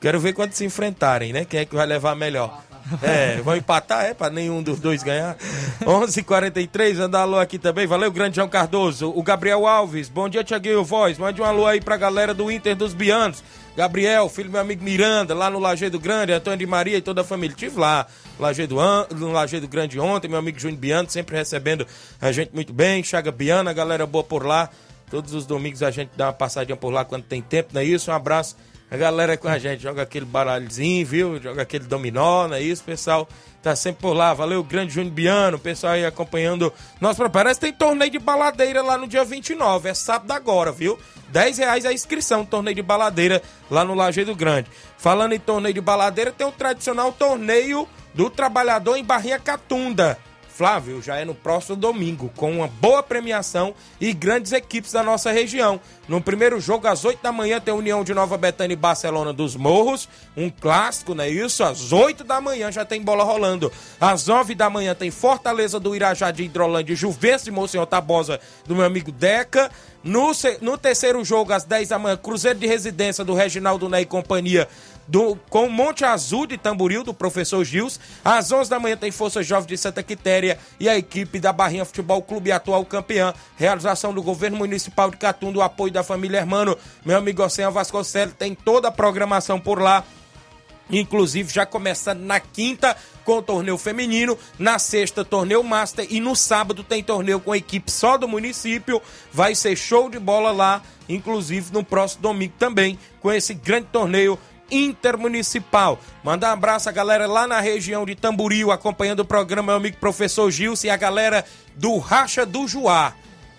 Quero ver quando se enfrentarem, né? Quem é que vai levar melhor. É, vão empatar, é, pra nenhum dos dois ganhar. 11:43 h 43 anda alô aqui também. Valeu, grande João Cardoso. O Gabriel Alves, bom dia, Tiaguinho Voz. Mande um alô aí pra galera do Inter dos Bianos. Gabriel, filho do meu amigo Miranda, lá no Lajeado Grande, Antônio de Maria e toda a família. Estive lá Lajeado, no Lajeado Grande ontem, meu amigo Júnior Biano, sempre recebendo a gente muito bem. Chaga Biana, galera boa por lá. Todos os domingos a gente dá uma passadinha por lá quando tem tempo, não é isso? Um abraço a galera é com a gente, joga aquele baralhozinho, viu? Joga aquele dominó, não é isso? pessoal tá sempre por lá. Valeu, grande Júnior Biano, pessoal aí acompanhando nosso Parece tem torneio de baladeira lá no dia 29, é sábado agora, viu? 10 reais a inscrição, torneio de baladeira lá no Lajeado Grande. Falando em torneio de baladeira, tem o tradicional torneio do trabalhador em Barrinha Catunda. Flávio, já é no próximo domingo, com uma boa premiação e grandes equipes da nossa região. No primeiro jogo, às 8 da manhã, tem União de Nova Betânia e Barcelona dos Morros, um clássico, não é isso? Às 8 da manhã já tem bola rolando. Às 9 da manhã tem Fortaleza do Irajá de Hidrolândia e Juventus de Monsenhor Tabosa, do meu amigo Deca. No, no terceiro jogo, às 10 da manhã, Cruzeiro de Residência do Reginaldo Ney e companhia do, com Monte Azul de Tamboril, do professor Gils. Às 11 da manhã tem Força Jovem de Santa Quitéria e a equipe da Barrinha Futebol Clube, atual campeã. Realização do governo municipal de Catum, do apoio da família Hermano. Meu amigo Oceano Vasconcelos tem toda a programação por lá. Inclusive, já começando na quinta com o torneio feminino, na sexta, torneio master e no sábado tem torneio com a equipe só do município. Vai ser show de bola lá, inclusive no próximo domingo também, com esse grande torneio intermunicipal. Mandar um abraço a galera lá na região de Tamboril, acompanhando o programa, meu amigo professor Gilson e a galera do Racha do Juá.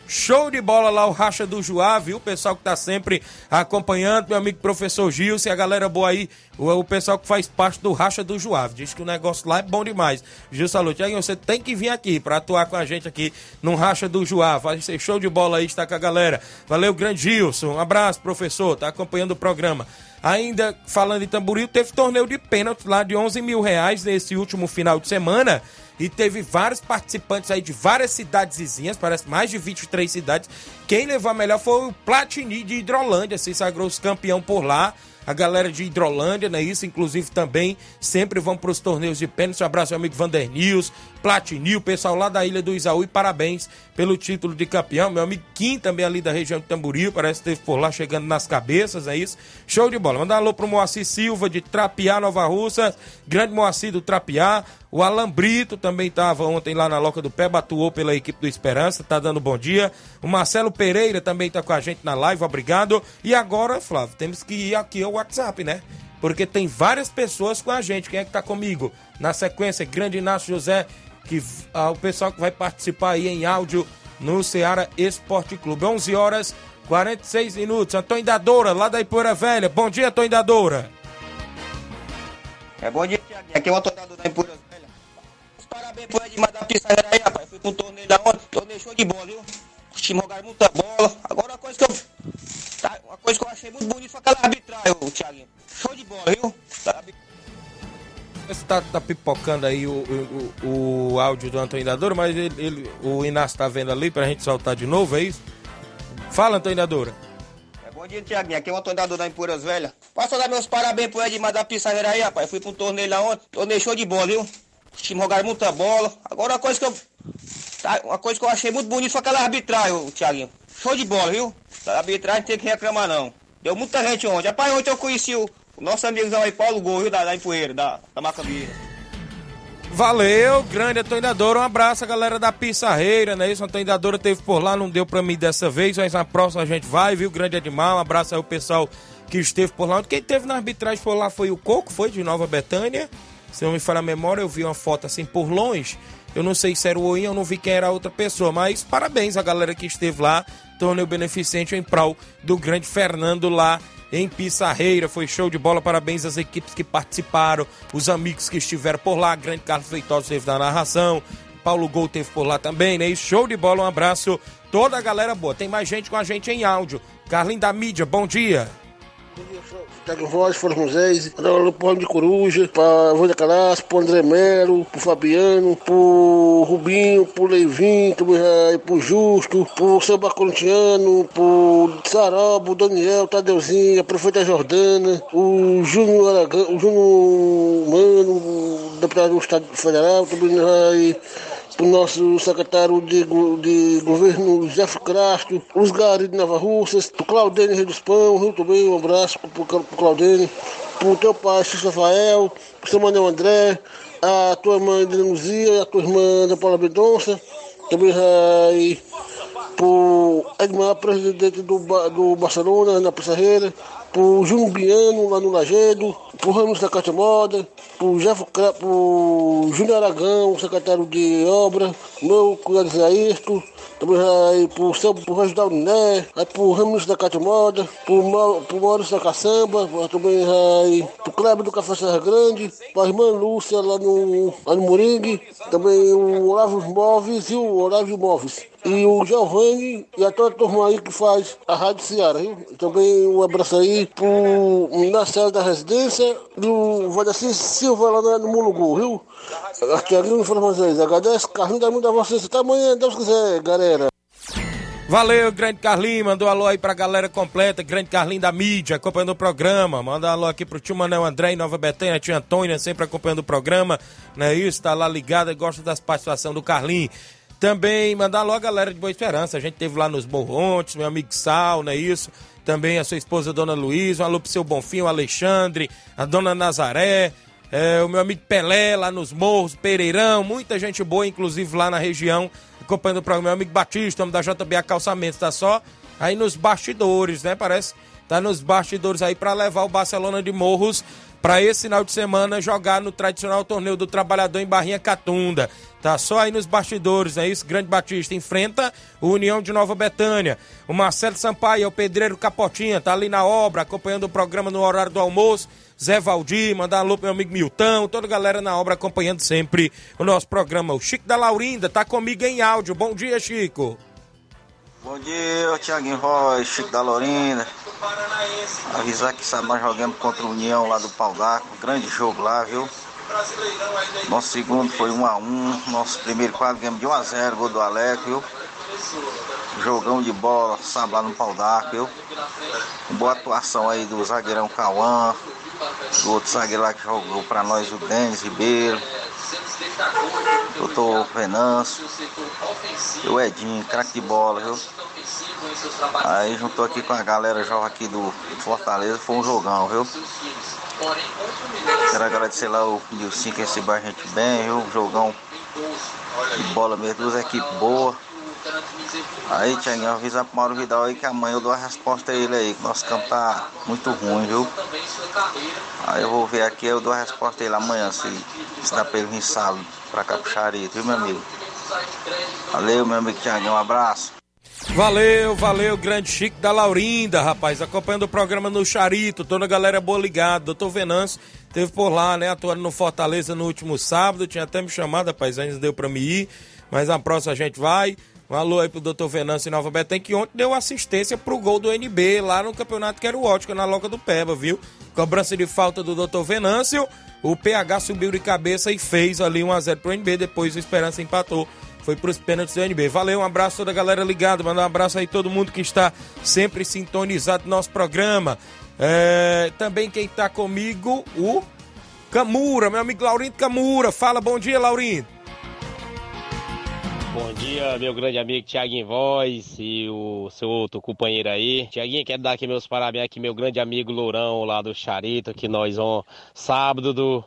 Show de bola lá o Racha do Juá, viu? O pessoal que tá sempre acompanhando, meu amigo professor Gilson e a galera boa aí, o, o pessoal que faz parte do Racha do Juá. Diz que o negócio lá é bom demais. Gilson Tiago, você tem que vir aqui para atuar com a gente aqui no Racha do Juá. Vai ser show de bola aí, está com a galera. Valeu, grande Gilson. Um abraço, professor. Tá acompanhando o programa. Ainda falando em Tamboril, teve torneio de pênalti lá de 11 mil reais nesse último final de semana. E teve vários participantes aí de várias cidades vizinhas, parece mais de 23 cidades. Quem levou a melhor foi o Platini de Hidrolândia, se sagrou-se campeão por lá a galera de Hidrolândia, né? Isso, inclusive, também sempre vão para os torneios de pênalti. Um abraço, meu amigo Vander News, Platinil, pessoal lá da Ilha do Isaú e parabéns pelo título de campeão. Meu amigo Kim também ali da região de Tamboril, parece que esteve por lá chegando nas cabeças, é isso? Show de bola. Mandar um alô pro Moacir Silva de Trapiá, Nova Russa, grande Moacir do Trapiá. O Alan Brito também estava ontem lá na Loca do Pé, atuou pela equipe do Esperança, tá dando bom dia. O Marcelo Pereira também tá com a gente na live, obrigado. E agora, Flávio, temos que ir aqui ao WhatsApp, né? Porque tem várias pessoas com a gente. Quem é que tá comigo? Na sequência, grande Inácio José, que ah, o pessoal que vai participar aí em áudio no Ceará Esporte Clube. 11 horas 46 minutos. Antônio Dadora, lá da Ipoeira Velha. Bom dia, Antônio Dadora. É bom dia, Tiago. Aqui é o Antônio Dadora da Ipoeira Velha. Parabéns pro Edmar da Pissarreira aí, rapaz. Fui pro torneio da ontem. Torneio show de bola, viu? Os times muita bola. Agora uma coisa que eu. Tá, uma coisa que eu achei muito bonita foi aquela arbitragem, Thiaguinho. Show de bola, viu? Tá, você tá, pipocando aí o, o, o, áudio do Antônio Dadora, mas ele, ele, o Inácio tá vendo ali pra gente soltar de novo, é isso? Fala, Antônio Dadora. É, bom dia, Tiaguinho. Aqui é o Antônio Dadora da Empuras Velha. Posso dar meus parabéns pro Edmar da Pissarreira aí, rapaz. Fui pra um torneio lá ontem. Torneio show de bola, viu? Os times jogaram muita bola. Agora uma coisa que eu. Tá, uma coisa que eu achei muito bonita foi aquela arbitragem, Tiaguinho. Show de bola, viu? A arbitragem não tem que reclamar, não. Deu muita gente ontem. Rapaz, ontem eu conheci o, o nosso amigozão aí, Paulo Gol, viu? Da, da Empoeira, da, da Macambira. Valeu, grande Antônio Um abraço, a galera da Pissarreira, né? Isso, Antônio Dadora teve por lá, não deu pra mim dessa vez, mas na próxima a gente vai, viu? Grande Edmar, um abraço aí o pessoal que esteve por lá. Quem teve na arbitragem por lá foi o Coco, foi de Nova Betânia. Se não me falha a memória, eu vi uma foto assim por longe. Eu não sei se era o Oin, eu não vi quem era a outra pessoa, mas parabéns a galera que esteve lá, torneio beneficente em prol do grande Fernando lá em Pissarreira. Foi show de bola, parabéns às equipes que participaram, os amigos que estiveram por lá, grande Carlos Feitosa esteve na narração, Paulo Gol teve por lá também, né? E show de bola, um abraço, toda a galera boa. Tem mais gente com a gente em áudio. Carlinho da mídia, bom dia. Tiago Voz, Flores Moisés, pro de Coruja, pra Vânia Calaço, pro André Melo, pro Fabiano, pro Rubinho, pro Leivin, pro Justo, pro Samba Corintiano, pro Sarobo, Daniel, Tadeuzinho, a Prefeita Jordana, o Júnior Aragão, o Júnior Mano, deputado do Estado Federal, também o nosso secretário de, de governo, Jeff Castro, os Gari de Nova Russas, o Claudene Rei dos Pão, Rio também, um abraço para o Claudene, para o teu pai, Xixi Rafael, para o seu Manel André, a tua mãe de Luzia, a tua irmã da Paula Bedonça, também vai o Edmar, presidente do, do Barcelona, na Pissarreira, pro Júnior Biano, lá no Lagedo, pro Ramos da Caixa Moda, pro, Jeff, pro Júnior Aragão, secretário de obra, meu cunhado Zairto, também aí pro, seu, pro Reginaldo Né, aí pro Ramos da Caixa Moda, pro, pro Maurício da Caçamba, também aí pro Kleber do Café Serra Grande, pra irmã Lúcia lá no, lá no Moringue, também o Olavo Móveis e o Olavo Móveis e o Giovanni e a toda a turma aí que faz a Rádio Ceará, viu? Também um abraço aí pro Marcelo da Residência e o Vadeci Silva lá no Mulugu, viu? Tiaguinho Informações, agradece, Carlinhos da Mundo a vocês. Até amanhã, Deus quiser, galera. Valeu, grande Carlinhos. Mandou alô aí pra galera completa. Grande Carlinhos da mídia, acompanhando o programa. Manda alô aqui pro tio Manel André em Nova Betânia, tia Antônia, sempre acompanhando o programa. Não é isso? Tá lá ligado e gosta das participações do Carlinhos. Também mandar alô a galera de Boa Esperança. A gente teve lá nos Morrontes, meu amigo Sal, não é isso? Também a sua esposa, Dona Luísa. Um alô pro seu Bonfim, o Alexandre, a Dona Nazaré, é, o meu amigo Pelé lá nos Morros, Pereirão. Muita gente boa, inclusive lá na região, acompanhando o programa. Meu amigo Batista, da JBA Calçamentos, tá só aí nos bastidores, né? Parece tá nos bastidores aí para levar o Barcelona de Morros para esse final de semana jogar no tradicional torneio do trabalhador em Barrinha Catunda. Tá só aí nos bastidores, é isso? Grande Batista enfrenta o União de Nova Betânia. O Marcelo Sampaio, é o pedreiro Capotinha, tá ali na obra, acompanhando o programa no horário do almoço. Zé Valdir, mandar um alô pro meu amigo Milton, toda a galera na obra acompanhando sempre o nosso programa. O Chico da Laurinda tá comigo em áudio. Bom dia, Chico. Bom dia, Tiaguinho Roy, Chico da Laurinda. Avisar que nós jogamos contra o União lá do Pau. Grande jogo lá, viu? Nosso segundo foi 1 a 1 Nosso primeiro quadro ganhamos de 1 a 0 gol do Aleco, viu? Jogão de bola, sabe, lá no Pau viu? Boa atuação aí do zagueirão Cauã, do outro zagueiro lá que jogou pra nós, o Denis Ribeiro. Doutor Venâncio, o Edinho, craque de bola, viu? Aí juntou aqui com a galera jovem aqui do Fortaleza, foi um jogão, viu? Quero agradecer lá o Nilson que recebeu a gente bem, viu? Jogão de bola mesmo, duas equipes boas. Aí, Tiaguinho, avisa pro Mauro Vidal aí que amanhã eu dou a resposta a ele aí, que nosso campo tá muito ruim, viu? Aí eu vou ver aqui, eu dou a resposta a ele amanhã, se, se dá pra ele vir sábado pra cá pro Charito, viu, meu amigo? Valeu, meu amigo Tiaguinho, um abraço. Valeu, valeu, grande Chico da Laurinda, rapaz, acompanhando o programa no Charito, toda a galera boa ligada, doutor Venâncio teve por lá, né, atuando no Fortaleza no último sábado, tinha até me chamado, rapaz, ainda deu pra me ir, mas na próxima a gente vai. Um alô aí pro doutor Venâncio Nova Betém, que ontem deu assistência pro gol do NB lá no campeonato que era o Ótica, na Loca do Peba, viu? Cobrança de falta do doutor Venâncio, o PH subiu de cabeça e fez ali 1x0 pro NB, depois o Esperança empatou foi para os pênaltis do NB. Valeu, um abraço a toda a galera ligada, mandar um abraço aí todo mundo que está sempre sintonizado no nosso programa. É, também quem está comigo, o Camura, meu amigo Laurindo Camura. Fala, bom dia, Laurindo. Bom dia, meu grande amigo Tiaguinho Voz e o seu outro companheiro aí. Tiaguinho, quero dar aqui meus parabéns aqui, meu grande amigo Lourão lá do Charito, que nós vamos sábado do,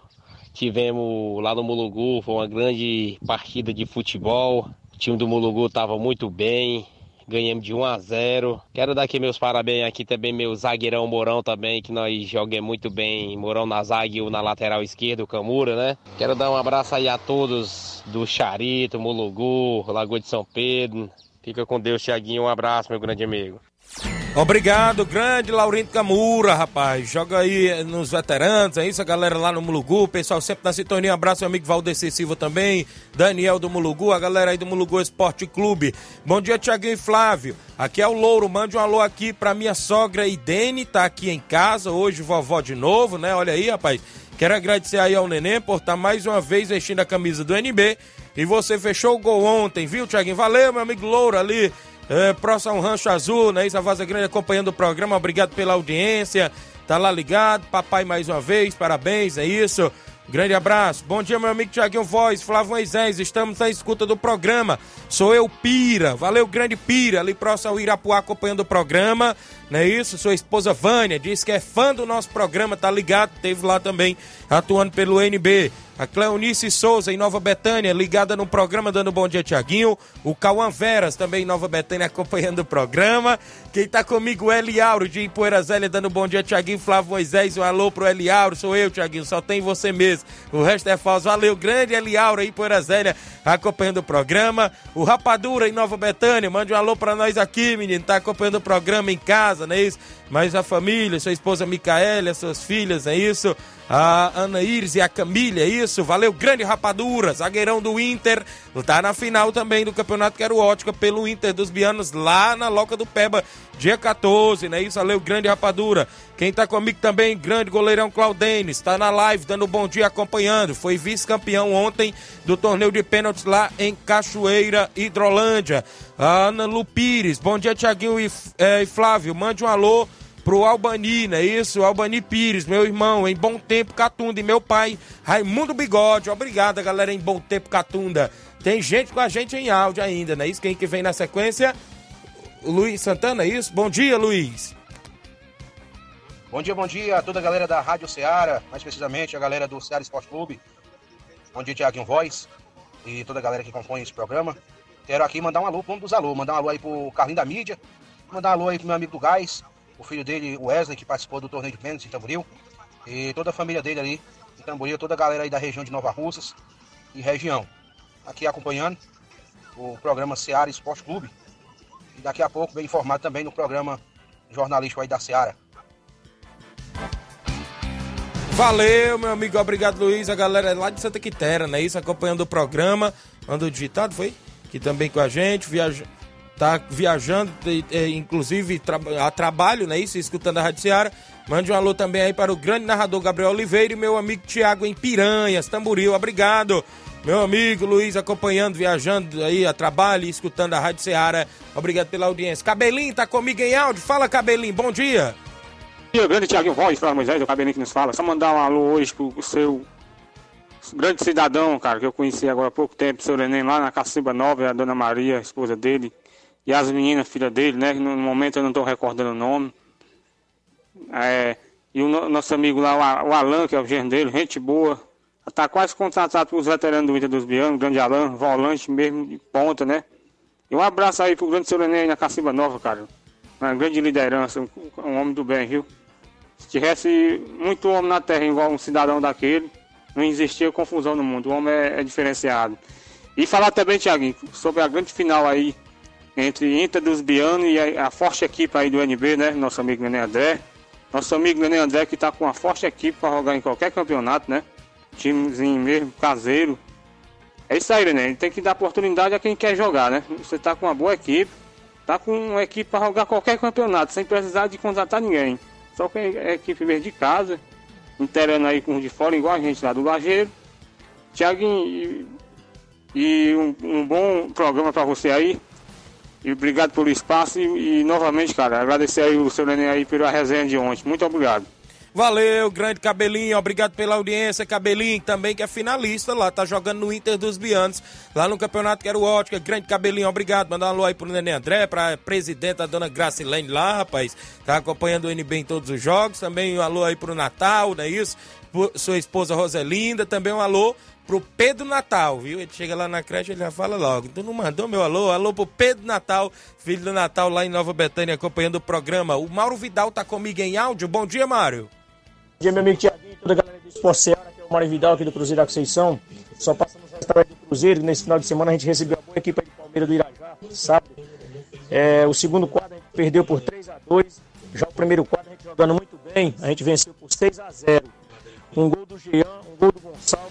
tivemos lá no Mulugu, foi uma grande partida de futebol. O time do Mulugu estava muito bem, ganhamos de 1 a 0. Quero dar aqui meus parabéns aqui também meu zagueirão Mourão também, que nós jogamos muito bem, Mourão na zaga e na lateral esquerda, o Camura, né? Quero dar um abraço aí a todos do Charito, Mulugu, Lagoa de São Pedro. Fica com Deus, Tiaguinho. Um abraço, meu grande amigo. Obrigado, grande Laurindo Camura, rapaz. Joga aí nos veteranos, é isso, a galera lá no Mulugu, pessoal sempre na sintonia. Um abraço, meu amigo Valdeci Silva também, Daniel do Mulugu, a galera aí do Mulugu Esporte Clube. Bom dia, Tiaguinho e Flávio. Aqui é o Louro, mande um alô aqui pra minha sogra Idene, tá aqui em casa, hoje vovó de novo, né? Olha aí, rapaz. Quero agradecer aí ao Neném por estar mais uma vez vestindo a camisa do NB. E você fechou o gol ontem, viu, Tiaguinho? Valeu, meu amigo Louro ali é, próximo ao Rancho Azul, né? Isso, a Vaza Grande acompanhando o programa. Obrigado pela audiência. Tá lá ligado. Papai mais uma vez, parabéns, é isso. Grande abraço. Bom dia, meu amigo Tiaguinho Voz, Flávio Moisés. Estamos na escuta do programa. Sou eu, Pira. Valeu, grande Pira. Ali próximo ao Irapuá acompanhando o programa. Não é isso? Sua esposa Vânia diz que é fã do nosso programa, tá ligado? Teve lá também atuando pelo NB. A Cleonice Souza, em Nova Betânia, ligada no programa, dando bom dia, Tiaguinho. O Cauã Veras, também em Nova Betânia, acompanhando o programa. Quem tá comigo, o Eliauro, de Poeira Zélia, dando bom dia, Tiaguinho. Flávio Moisés, um alô pro Eliauro. Sou eu, Tiaguinho, só tem você mesmo. O resto é falso. Valeu, grande Eliauro aí, Poeira Zélia, acompanhando o programa. O Rapadura, em Nova Betânia, mande um alô pra nós aqui, menino. Tá acompanhando o programa em casa, não é isso? Mas a família, sua esposa Micaela, suas filhas, é isso? A Ana Iris e a Camila, é isso? Valeu, grande rapadura, zagueirão do Inter. Tá na final também do Campeonato Quero Ótica pelo Inter dos Bianos, lá na Loca do Peba, dia 14, né? Isso, valeu, grande rapadura. Quem tá comigo também, grande goleirão Claudenes, tá na live, dando bom dia, acompanhando. Foi vice-campeão ontem do torneio de pênaltis lá em Cachoeira, Hidrolândia. A Ana Lupires, bom dia, Tiaguinho e, é, e Flávio. Mande um alô pro Albani, não é isso? Albani Pires, meu irmão, em Bom Tempo Catunda, e meu pai, Raimundo Bigode. Obrigado, galera, em Bom Tempo Catunda. Tem gente com a gente em áudio ainda, não é isso? Quem que vem na sequência? Luiz Santana, é isso? Bom dia, Luiz. Bom dia, bom dia a toda a galera da Rádio Ceará, mais precisamente a galera do Ceará Esporte Clube. Bom dia, Tiaguinho Voz e toda a galera que compõe esse programa. Quero aqui mandar um alô para um dos alô, mandar um alô aí pro Carlinho da Mídia, mandar um alô aí pro meu amigo do Gás, o filho dele, o Wesley, que participou do torneio de pênalti em Tamboril, e toda a família dele ali em Tamboril, toda a galera aí da região de Nova Russas e região. Aqui acompanhando o programa Seara Esporte Clube. Daqui a pouco bem informado também no programa jornalístico aí da Seara. Valeu, meu amigo. Obrigado, Luiz. A galera é lá de Santa Quitéria, né? Isso, acompanhando o programa. Mandou digitado, foi? Que também com a gente. Viaja... Tá viajando, inclusive a trabalho, né? Isso, escutando a Rádio Seara. Mande um alô também aí para o grande narrador Gabriel Oliveira e meu amigo Tiago em Piranhas, Tamboril. Obrigado. Meu amigo Luiz acompanhando, viajando aí a trabalho escutando a Rádio Seara. Obrigado pela audiência. Cabelinho tá comigo em áudio. Fala, Cabelinho. Bom dia. Bom dia, grande Tiaguinho Voz, Flávio Moisés, o Cabelinho que nos fala. Só mandar um alô hoje pro seu grande cidadão, cara, que eu conheci agora há pouco tempo, seu Neném, lá na Cacimba Nova, a dona Maria, a esposa dele, e as meninas, filha dele, né? No momento eu não estou recordando o nome. É, e o nosso amigo lá, o Alan, que é o genro dele, gente boa. Está quase contratado para os veteranos do Inter dos Bianos, grande Alan, volante mesmo de ponta, né? E um abraço aí pro grande seu Neném na Cacimba Nova, cara. Uma grande liderança, um, um homem do bem, viu? Se tivesse muito homem na terra igual um cidadão daquele, não existia confusão no mundo. O homem é, é diferenciado. E falar também, Tiaguinho, sobre a grande final aí entre Inter dos Bianos e a, a, forte equipe aí do NB, né? Nosso amigo Nenê André. Nosso amigo Nenê André que tá com uma forte equipe para jogar em qualquer campeonato, né? Timezinho mesmo, caseiro. É isso aí, Nenê. Tem que dar oportunidade a quem quer jogar, né? Você tá com uma boa equipe, tá com uma equipe para jogar qualquer campeonato, sem precisar de contratar ninguém. Só que é equipe mesmo de casa, interando aí com os de fora, igual a gente lá do Lajeiro. Tiaguinho, e, e um, um bom programa para você aí. E obrigado pelo espaço e, e, novamente, cara, agradecer aí o seu Neném aí pela resenha de ontem. Muito obrigado. Valeu, grande Cabelinho, obrigado pela audiência, Cabelinho também que é finalista lá, tá jogando no Inter dos Bianos, lá no campeonato Quero Ótica, grande Cabelinho, obrigado, mandar um alô aí pro Nenê André, pra presidenta a dona Gracilene lá, rapaz, tá acompanhando o NB em todos os jogos, também um alô aí pro Natal, não é isso? Sua esposa Roselinda, também um alô pro Pedro Natal, viu? Ele chega lá na creche e já fala logo. Então não mandou meu alô? Alô pro Pedro Natal, filho do Natal lá em Nova Betânia, acompanhando o programa. O Mauro Vidal tá comigo em áudio. Bom dia, Mário. Dia, meu amigo Tiaguinho, toda a galera do Esporte Seara, aqui é o Mário Vidal aqui do Cruzeiro da Conceição. Só passamos a história do Cruzeiro. Nesse final de semana a gente recebeu a boa equipe de Palmeiras do Irajá, sábado. É, o segundo quadro a gente perdeu por 3 a 2. Já o primeiro quadro a gente jogando muito bem, a gente venceu por 6 a 0. Um gol do Jean, um gol do Gonçalo.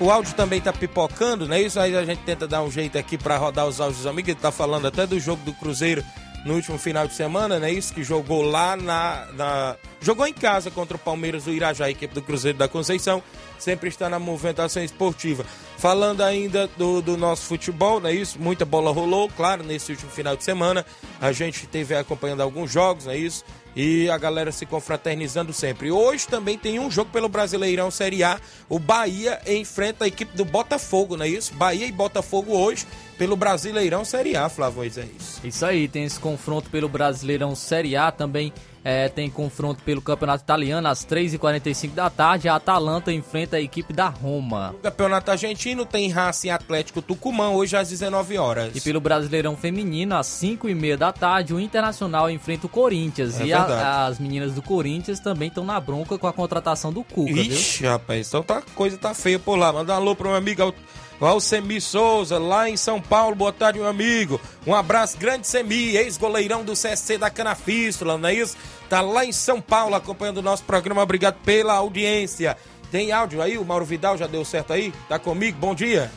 O áudio também tá pipocando, né? Isso aí a gente tenta dar um jeito aqui para rodar os áudios amigos. Ele tá falando até do jogo do Cruzeiro no último final de semana, né? Isso que jogou lá na, na... Jogou em casa contra o Palmeiras do Irajá, a equipe do Cruzeiro da Conceição. Sempre está na movimentação esportiva. Falando ainda do, do nosso futebol, né? Isso, muita bola rolou, claro, nesse último final de semana. A gente teve acompanhando alguns jogos, né? Isso e a galera se confraternizando sempre. Hoje também tem um jogo pelo Brasileirão Série A. O Bahia enfrenta a equipe do Botafogo, não é isso? Bahia e Botafogo hoje pelo Brasileirão Série A, Flávio Moisés. Isso aí, tem esse confronto pelo Brasileirão Série A também. É, tem confronto pelo Campeonato Italiano às 3h45 da tarde. A Atalanta enfrenta a equipe da Roma. No Campeonato Argentino tem Racing Atlético Tucumã hoje às 19 horas. E pelo Brasileirão Feminino, às 5h30 da tarde, o Internacional enfrenta o Corinthians. É e a- as meninas do Corinthians também estão na bronca com a contratação do Cuca, Ixi, viu? rapaz, então tá, a coisa tá feia por lá. Manda um alô pro meu amigo Al- Alcemi Souza, lá em São Paulo. Boa tarde, meu amigo. Um abraço grande, Semi, ex-goleirão do CSC da Canafístula, não é isso? Tá lá em São Paulo acompanhando o nosso programa. Obrigado pela audiência. Tem áudio aí? O Mauro Vidal já deu certo aí? Tá comigo? Bom dia.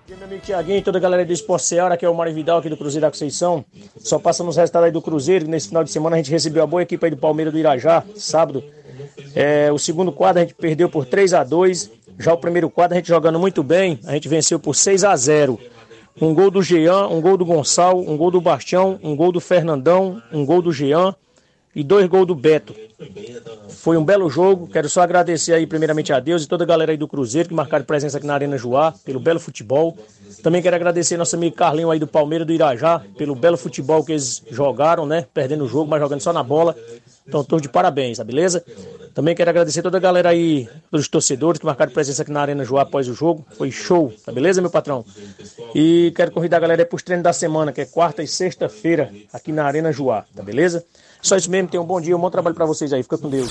Bom dia, meu amigo Tiaguinho, toda a galera do Esporte Seara, que é o Mário Vidal aqui do Cruzeiro da Conceição. Só passando os resultados aí do Cruzeiro. Nesse final de semana a gente recebeu a boa equipe aí do Palmeiras do Irajá, sábado. É, o segundo quadro a gente perdeu por 3 a 2 Já o primeiro quadro a gente jogando muito bem, a gente venceu por 6 a 0 Um gol do Jean, um gol do Gonçalo, um gol do Bastião, um gol do Fernandão, um gol do Jean e dois gols do Beto. Foi um belo jogo. Quero só agradecer aí primeiramente a Deus e toda a galera aí do Cruzeiro que marcaram presença aqui na Arena Joá pelo belo futebol. Também quero agradecer nosso amigo Carlinho aí do Palmeiras do Irajá pelo belo futebol que eles jogaram, né? Perdendo o jogo, mas jogando só na bola. Então, todos de parabéns, tá beleza? Também quero agradecer toda a galera aí, dos torcedores que marcaram presença aqui na Arena Joá após o jogo. Foi show, tá beleza, meu patrão? E quero convidar a galera aí pros treinos da semana, que é quarta e sexta-feira, aqui na Arena Joá, tá beleza? Só isso mesmo, tenham um bom dia, um bom trabalho pra vocês aí. Fica com Deus.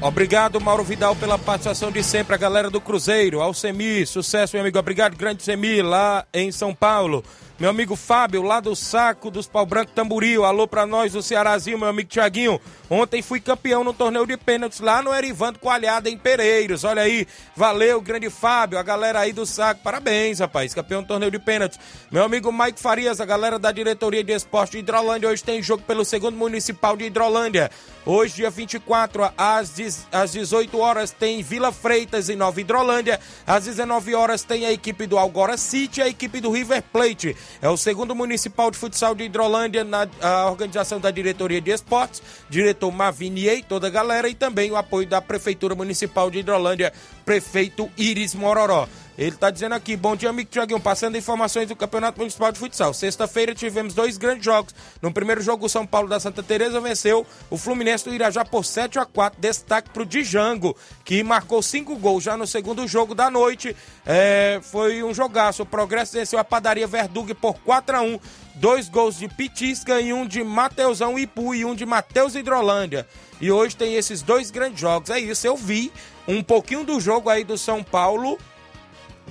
Obrigado, Mauro Vidal, pela participação de sempre. A galera do Cruzeiro, Alcemi, sucesso, meu amigo. Obrigado, grande Semi, lá em São Paulo. Meu amigo Fábio, lá do Saco dos Pau Branco Tamboril. Alô pra nós do Cearazinho, meu amigo Tiaguinho. Ontem fui campeão no torneio de pênaltis lá no Erivando Coalhada, em Pereiros. Olha aí, valeu, grande Fábio, a galera aí do Saco. Parabéns, rapaz, campeão do torneio de pênaltis. Meu amigo Mike Farias, a galera da diretoria de esporte de Hidrolândia. Hoje tem jogo pelo segundo municipal de Hidrolândia. Hoje, dia 24, às, às 18 horas, tem Vila Freitas em Nova Hidrolândia. Às 19 horas, tem a equipe do Algora City e a equipe do River Plate. É o segundo municipal de futsal de Hidrolândia, na organização da diretoria de esportes, diretor Mavinier, toda a galera, e também o apoio da Prefeitura Municipal de Hidrolândia, prefeito Iris Mororó. Ele tá dizendo aqui, bom dia, amigo Tiaguinho, passando informações do Campeonato Municipal de Futsal. Sexta-feira tivemos dois grandes jogos. No primeiro jogo, o São Paulo da Santa Teresa venceu o Fluminense do Irajá por 7 a 4 Destaque pro Django, que marcou cinco gols. Já no segundo jogo da noite, é, foi um jogaço. O Progresso venceu a Padaria Verdug por 4 a 1 Dois gols de Pitisca e um de Mateusão Ipu e um de Mateus Hidrolândia. E hoje tem esses dois grandes jogos. É isso, eu vi um pouquinho do jogo aí do São Paulo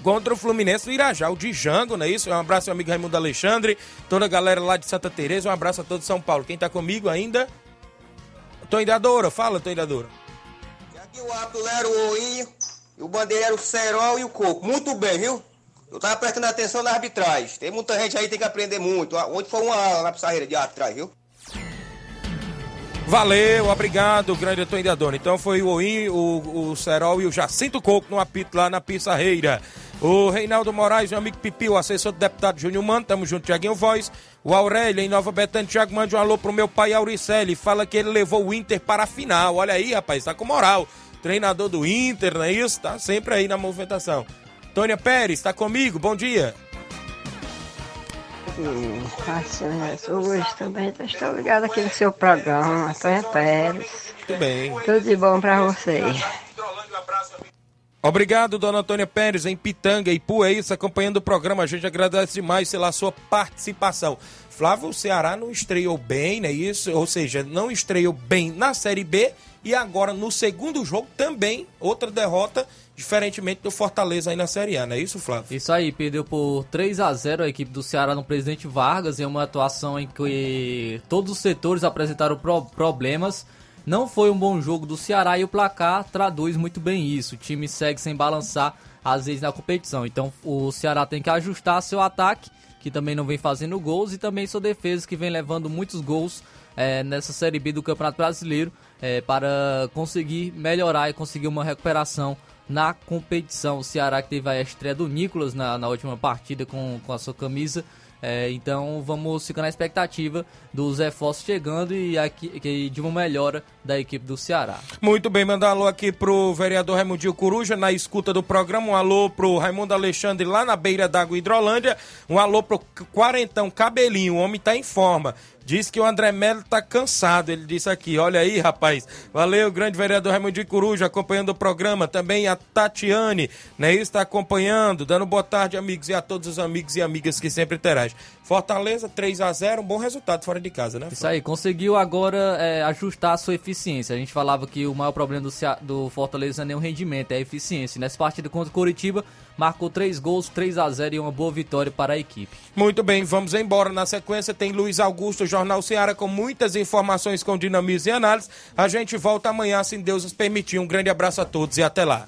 contra o Fluminense do Irajá, o Django, não é isso? Um abraço, meu amigo Raimundo Alexandre, toda a galera lá de Santa Teresa, um abraço a todos de São Paulo. Quem tá comigo ainda? Toindadora, fala, Toindadora. Aqui o árbitro era o Oinho, e o bandeira era o Cerol e o Coco. Muito bem, viu? Eu tava prestando atenção na arbitragem. Tem muita gente aí que tem que aprender muito. Ontem foi uma aula na pissarreira de arbitragem, viu? Valeu, obrigado, grande Toindadora. Então foi o Oim, o, o Serol e o Jacinto Coco no apito lá na Pissarreira. O Reinaldo Moraes, meu amigo Pipi, o assessor do deputado Júnior Mano, tamo junto, Tiaguinho Voz. O Aurélio, em Nova Betânia, Tiago, mande um alô pro meu pai Auricelli. Fala que ele levou o Inter para a final. Olha aí, rapaz, tá com moral. Treinador do Inter, não é isso? Tá sempre aí na movimentação. Tônia Pérez, tá comigo? Bom dia. Hum, Assim, hoje também estou ligado aqui no seu programa, Antônia Pérez. Tudo bem. Tudo de bom pra você. Obrigado, dona Antônia Pérez, em Pitanga, é isso, acompanhando o programa. A gente agradece demais pela sua participação. Flávio, Ceará não estreou bem, não é isso? Ou seja, não estreou bem na Série B e agora no segundo jogo também, outra derrota diferentemente do Fortaleza aí na Série A, não é isso, Flávio? Isso aí, perdeu por 3 a 0 a equipe do Ceará no Presidente Vargas em uma atuação em que todos os setores apresentaram pro problemas. Não foi um bom jogo do Ceará e o placar traduz muito bem isso. O time segue sem balançar às vezes na competição. Então o Ceará tem que ajustar seu ataque, que também não vem fazendo gols, e também sua defesa, que vem levando muitos gols é, nessa Série B do Campeonato Brasileiro, é, para conseguir melhorar e conseguir uma recuperação na competição. O Ceará que teve a estreia do Nicolas na, na última partida com, com a sua camisa é, então vamos ficar na expectativa dos reforços chegando e aqui, de uma melhora da equipe do Ceará. Muito bem, mandar um alô aqui pro vereador Raimundinho Coruja na escuta do programa. Um alô pro Raimundo Alexandre lá na beira d'água Hidrolândia. Um alô pro Quarentão Cabelinho, o homem tá em forma. Diz que o André Melo tá cansado, ele disse aqui. Olha aí, rapaz. Valeu, grande vereador Raimundo de Coruja, acompanhando o programa. Também a Tatiane, né? Está acompanhando, dando boa tarde, amigos, e a todos os amigos e amigas que sempre interagem. Fortaleza, 3 a 0 um bom resultado fora de casa, né? Isso aí, conseguiu agora é, ajustar a sua eficiência. A gente falava que o maior problema do, do Fortaleza não é nem o rendimento, é a eficiência. Nessa partida contra o Curitiba, marcou 3 gols, 3 a 0 e uma boa vitória para a equipe. Muito bem, vamos embora. Na sequência tem Luiz Augusto, Jornal Ceará, com muitas informações com dinamismo e análise. A gente volta amanhã, se Deus nos permitir. Um grande abraço a todos e até lá.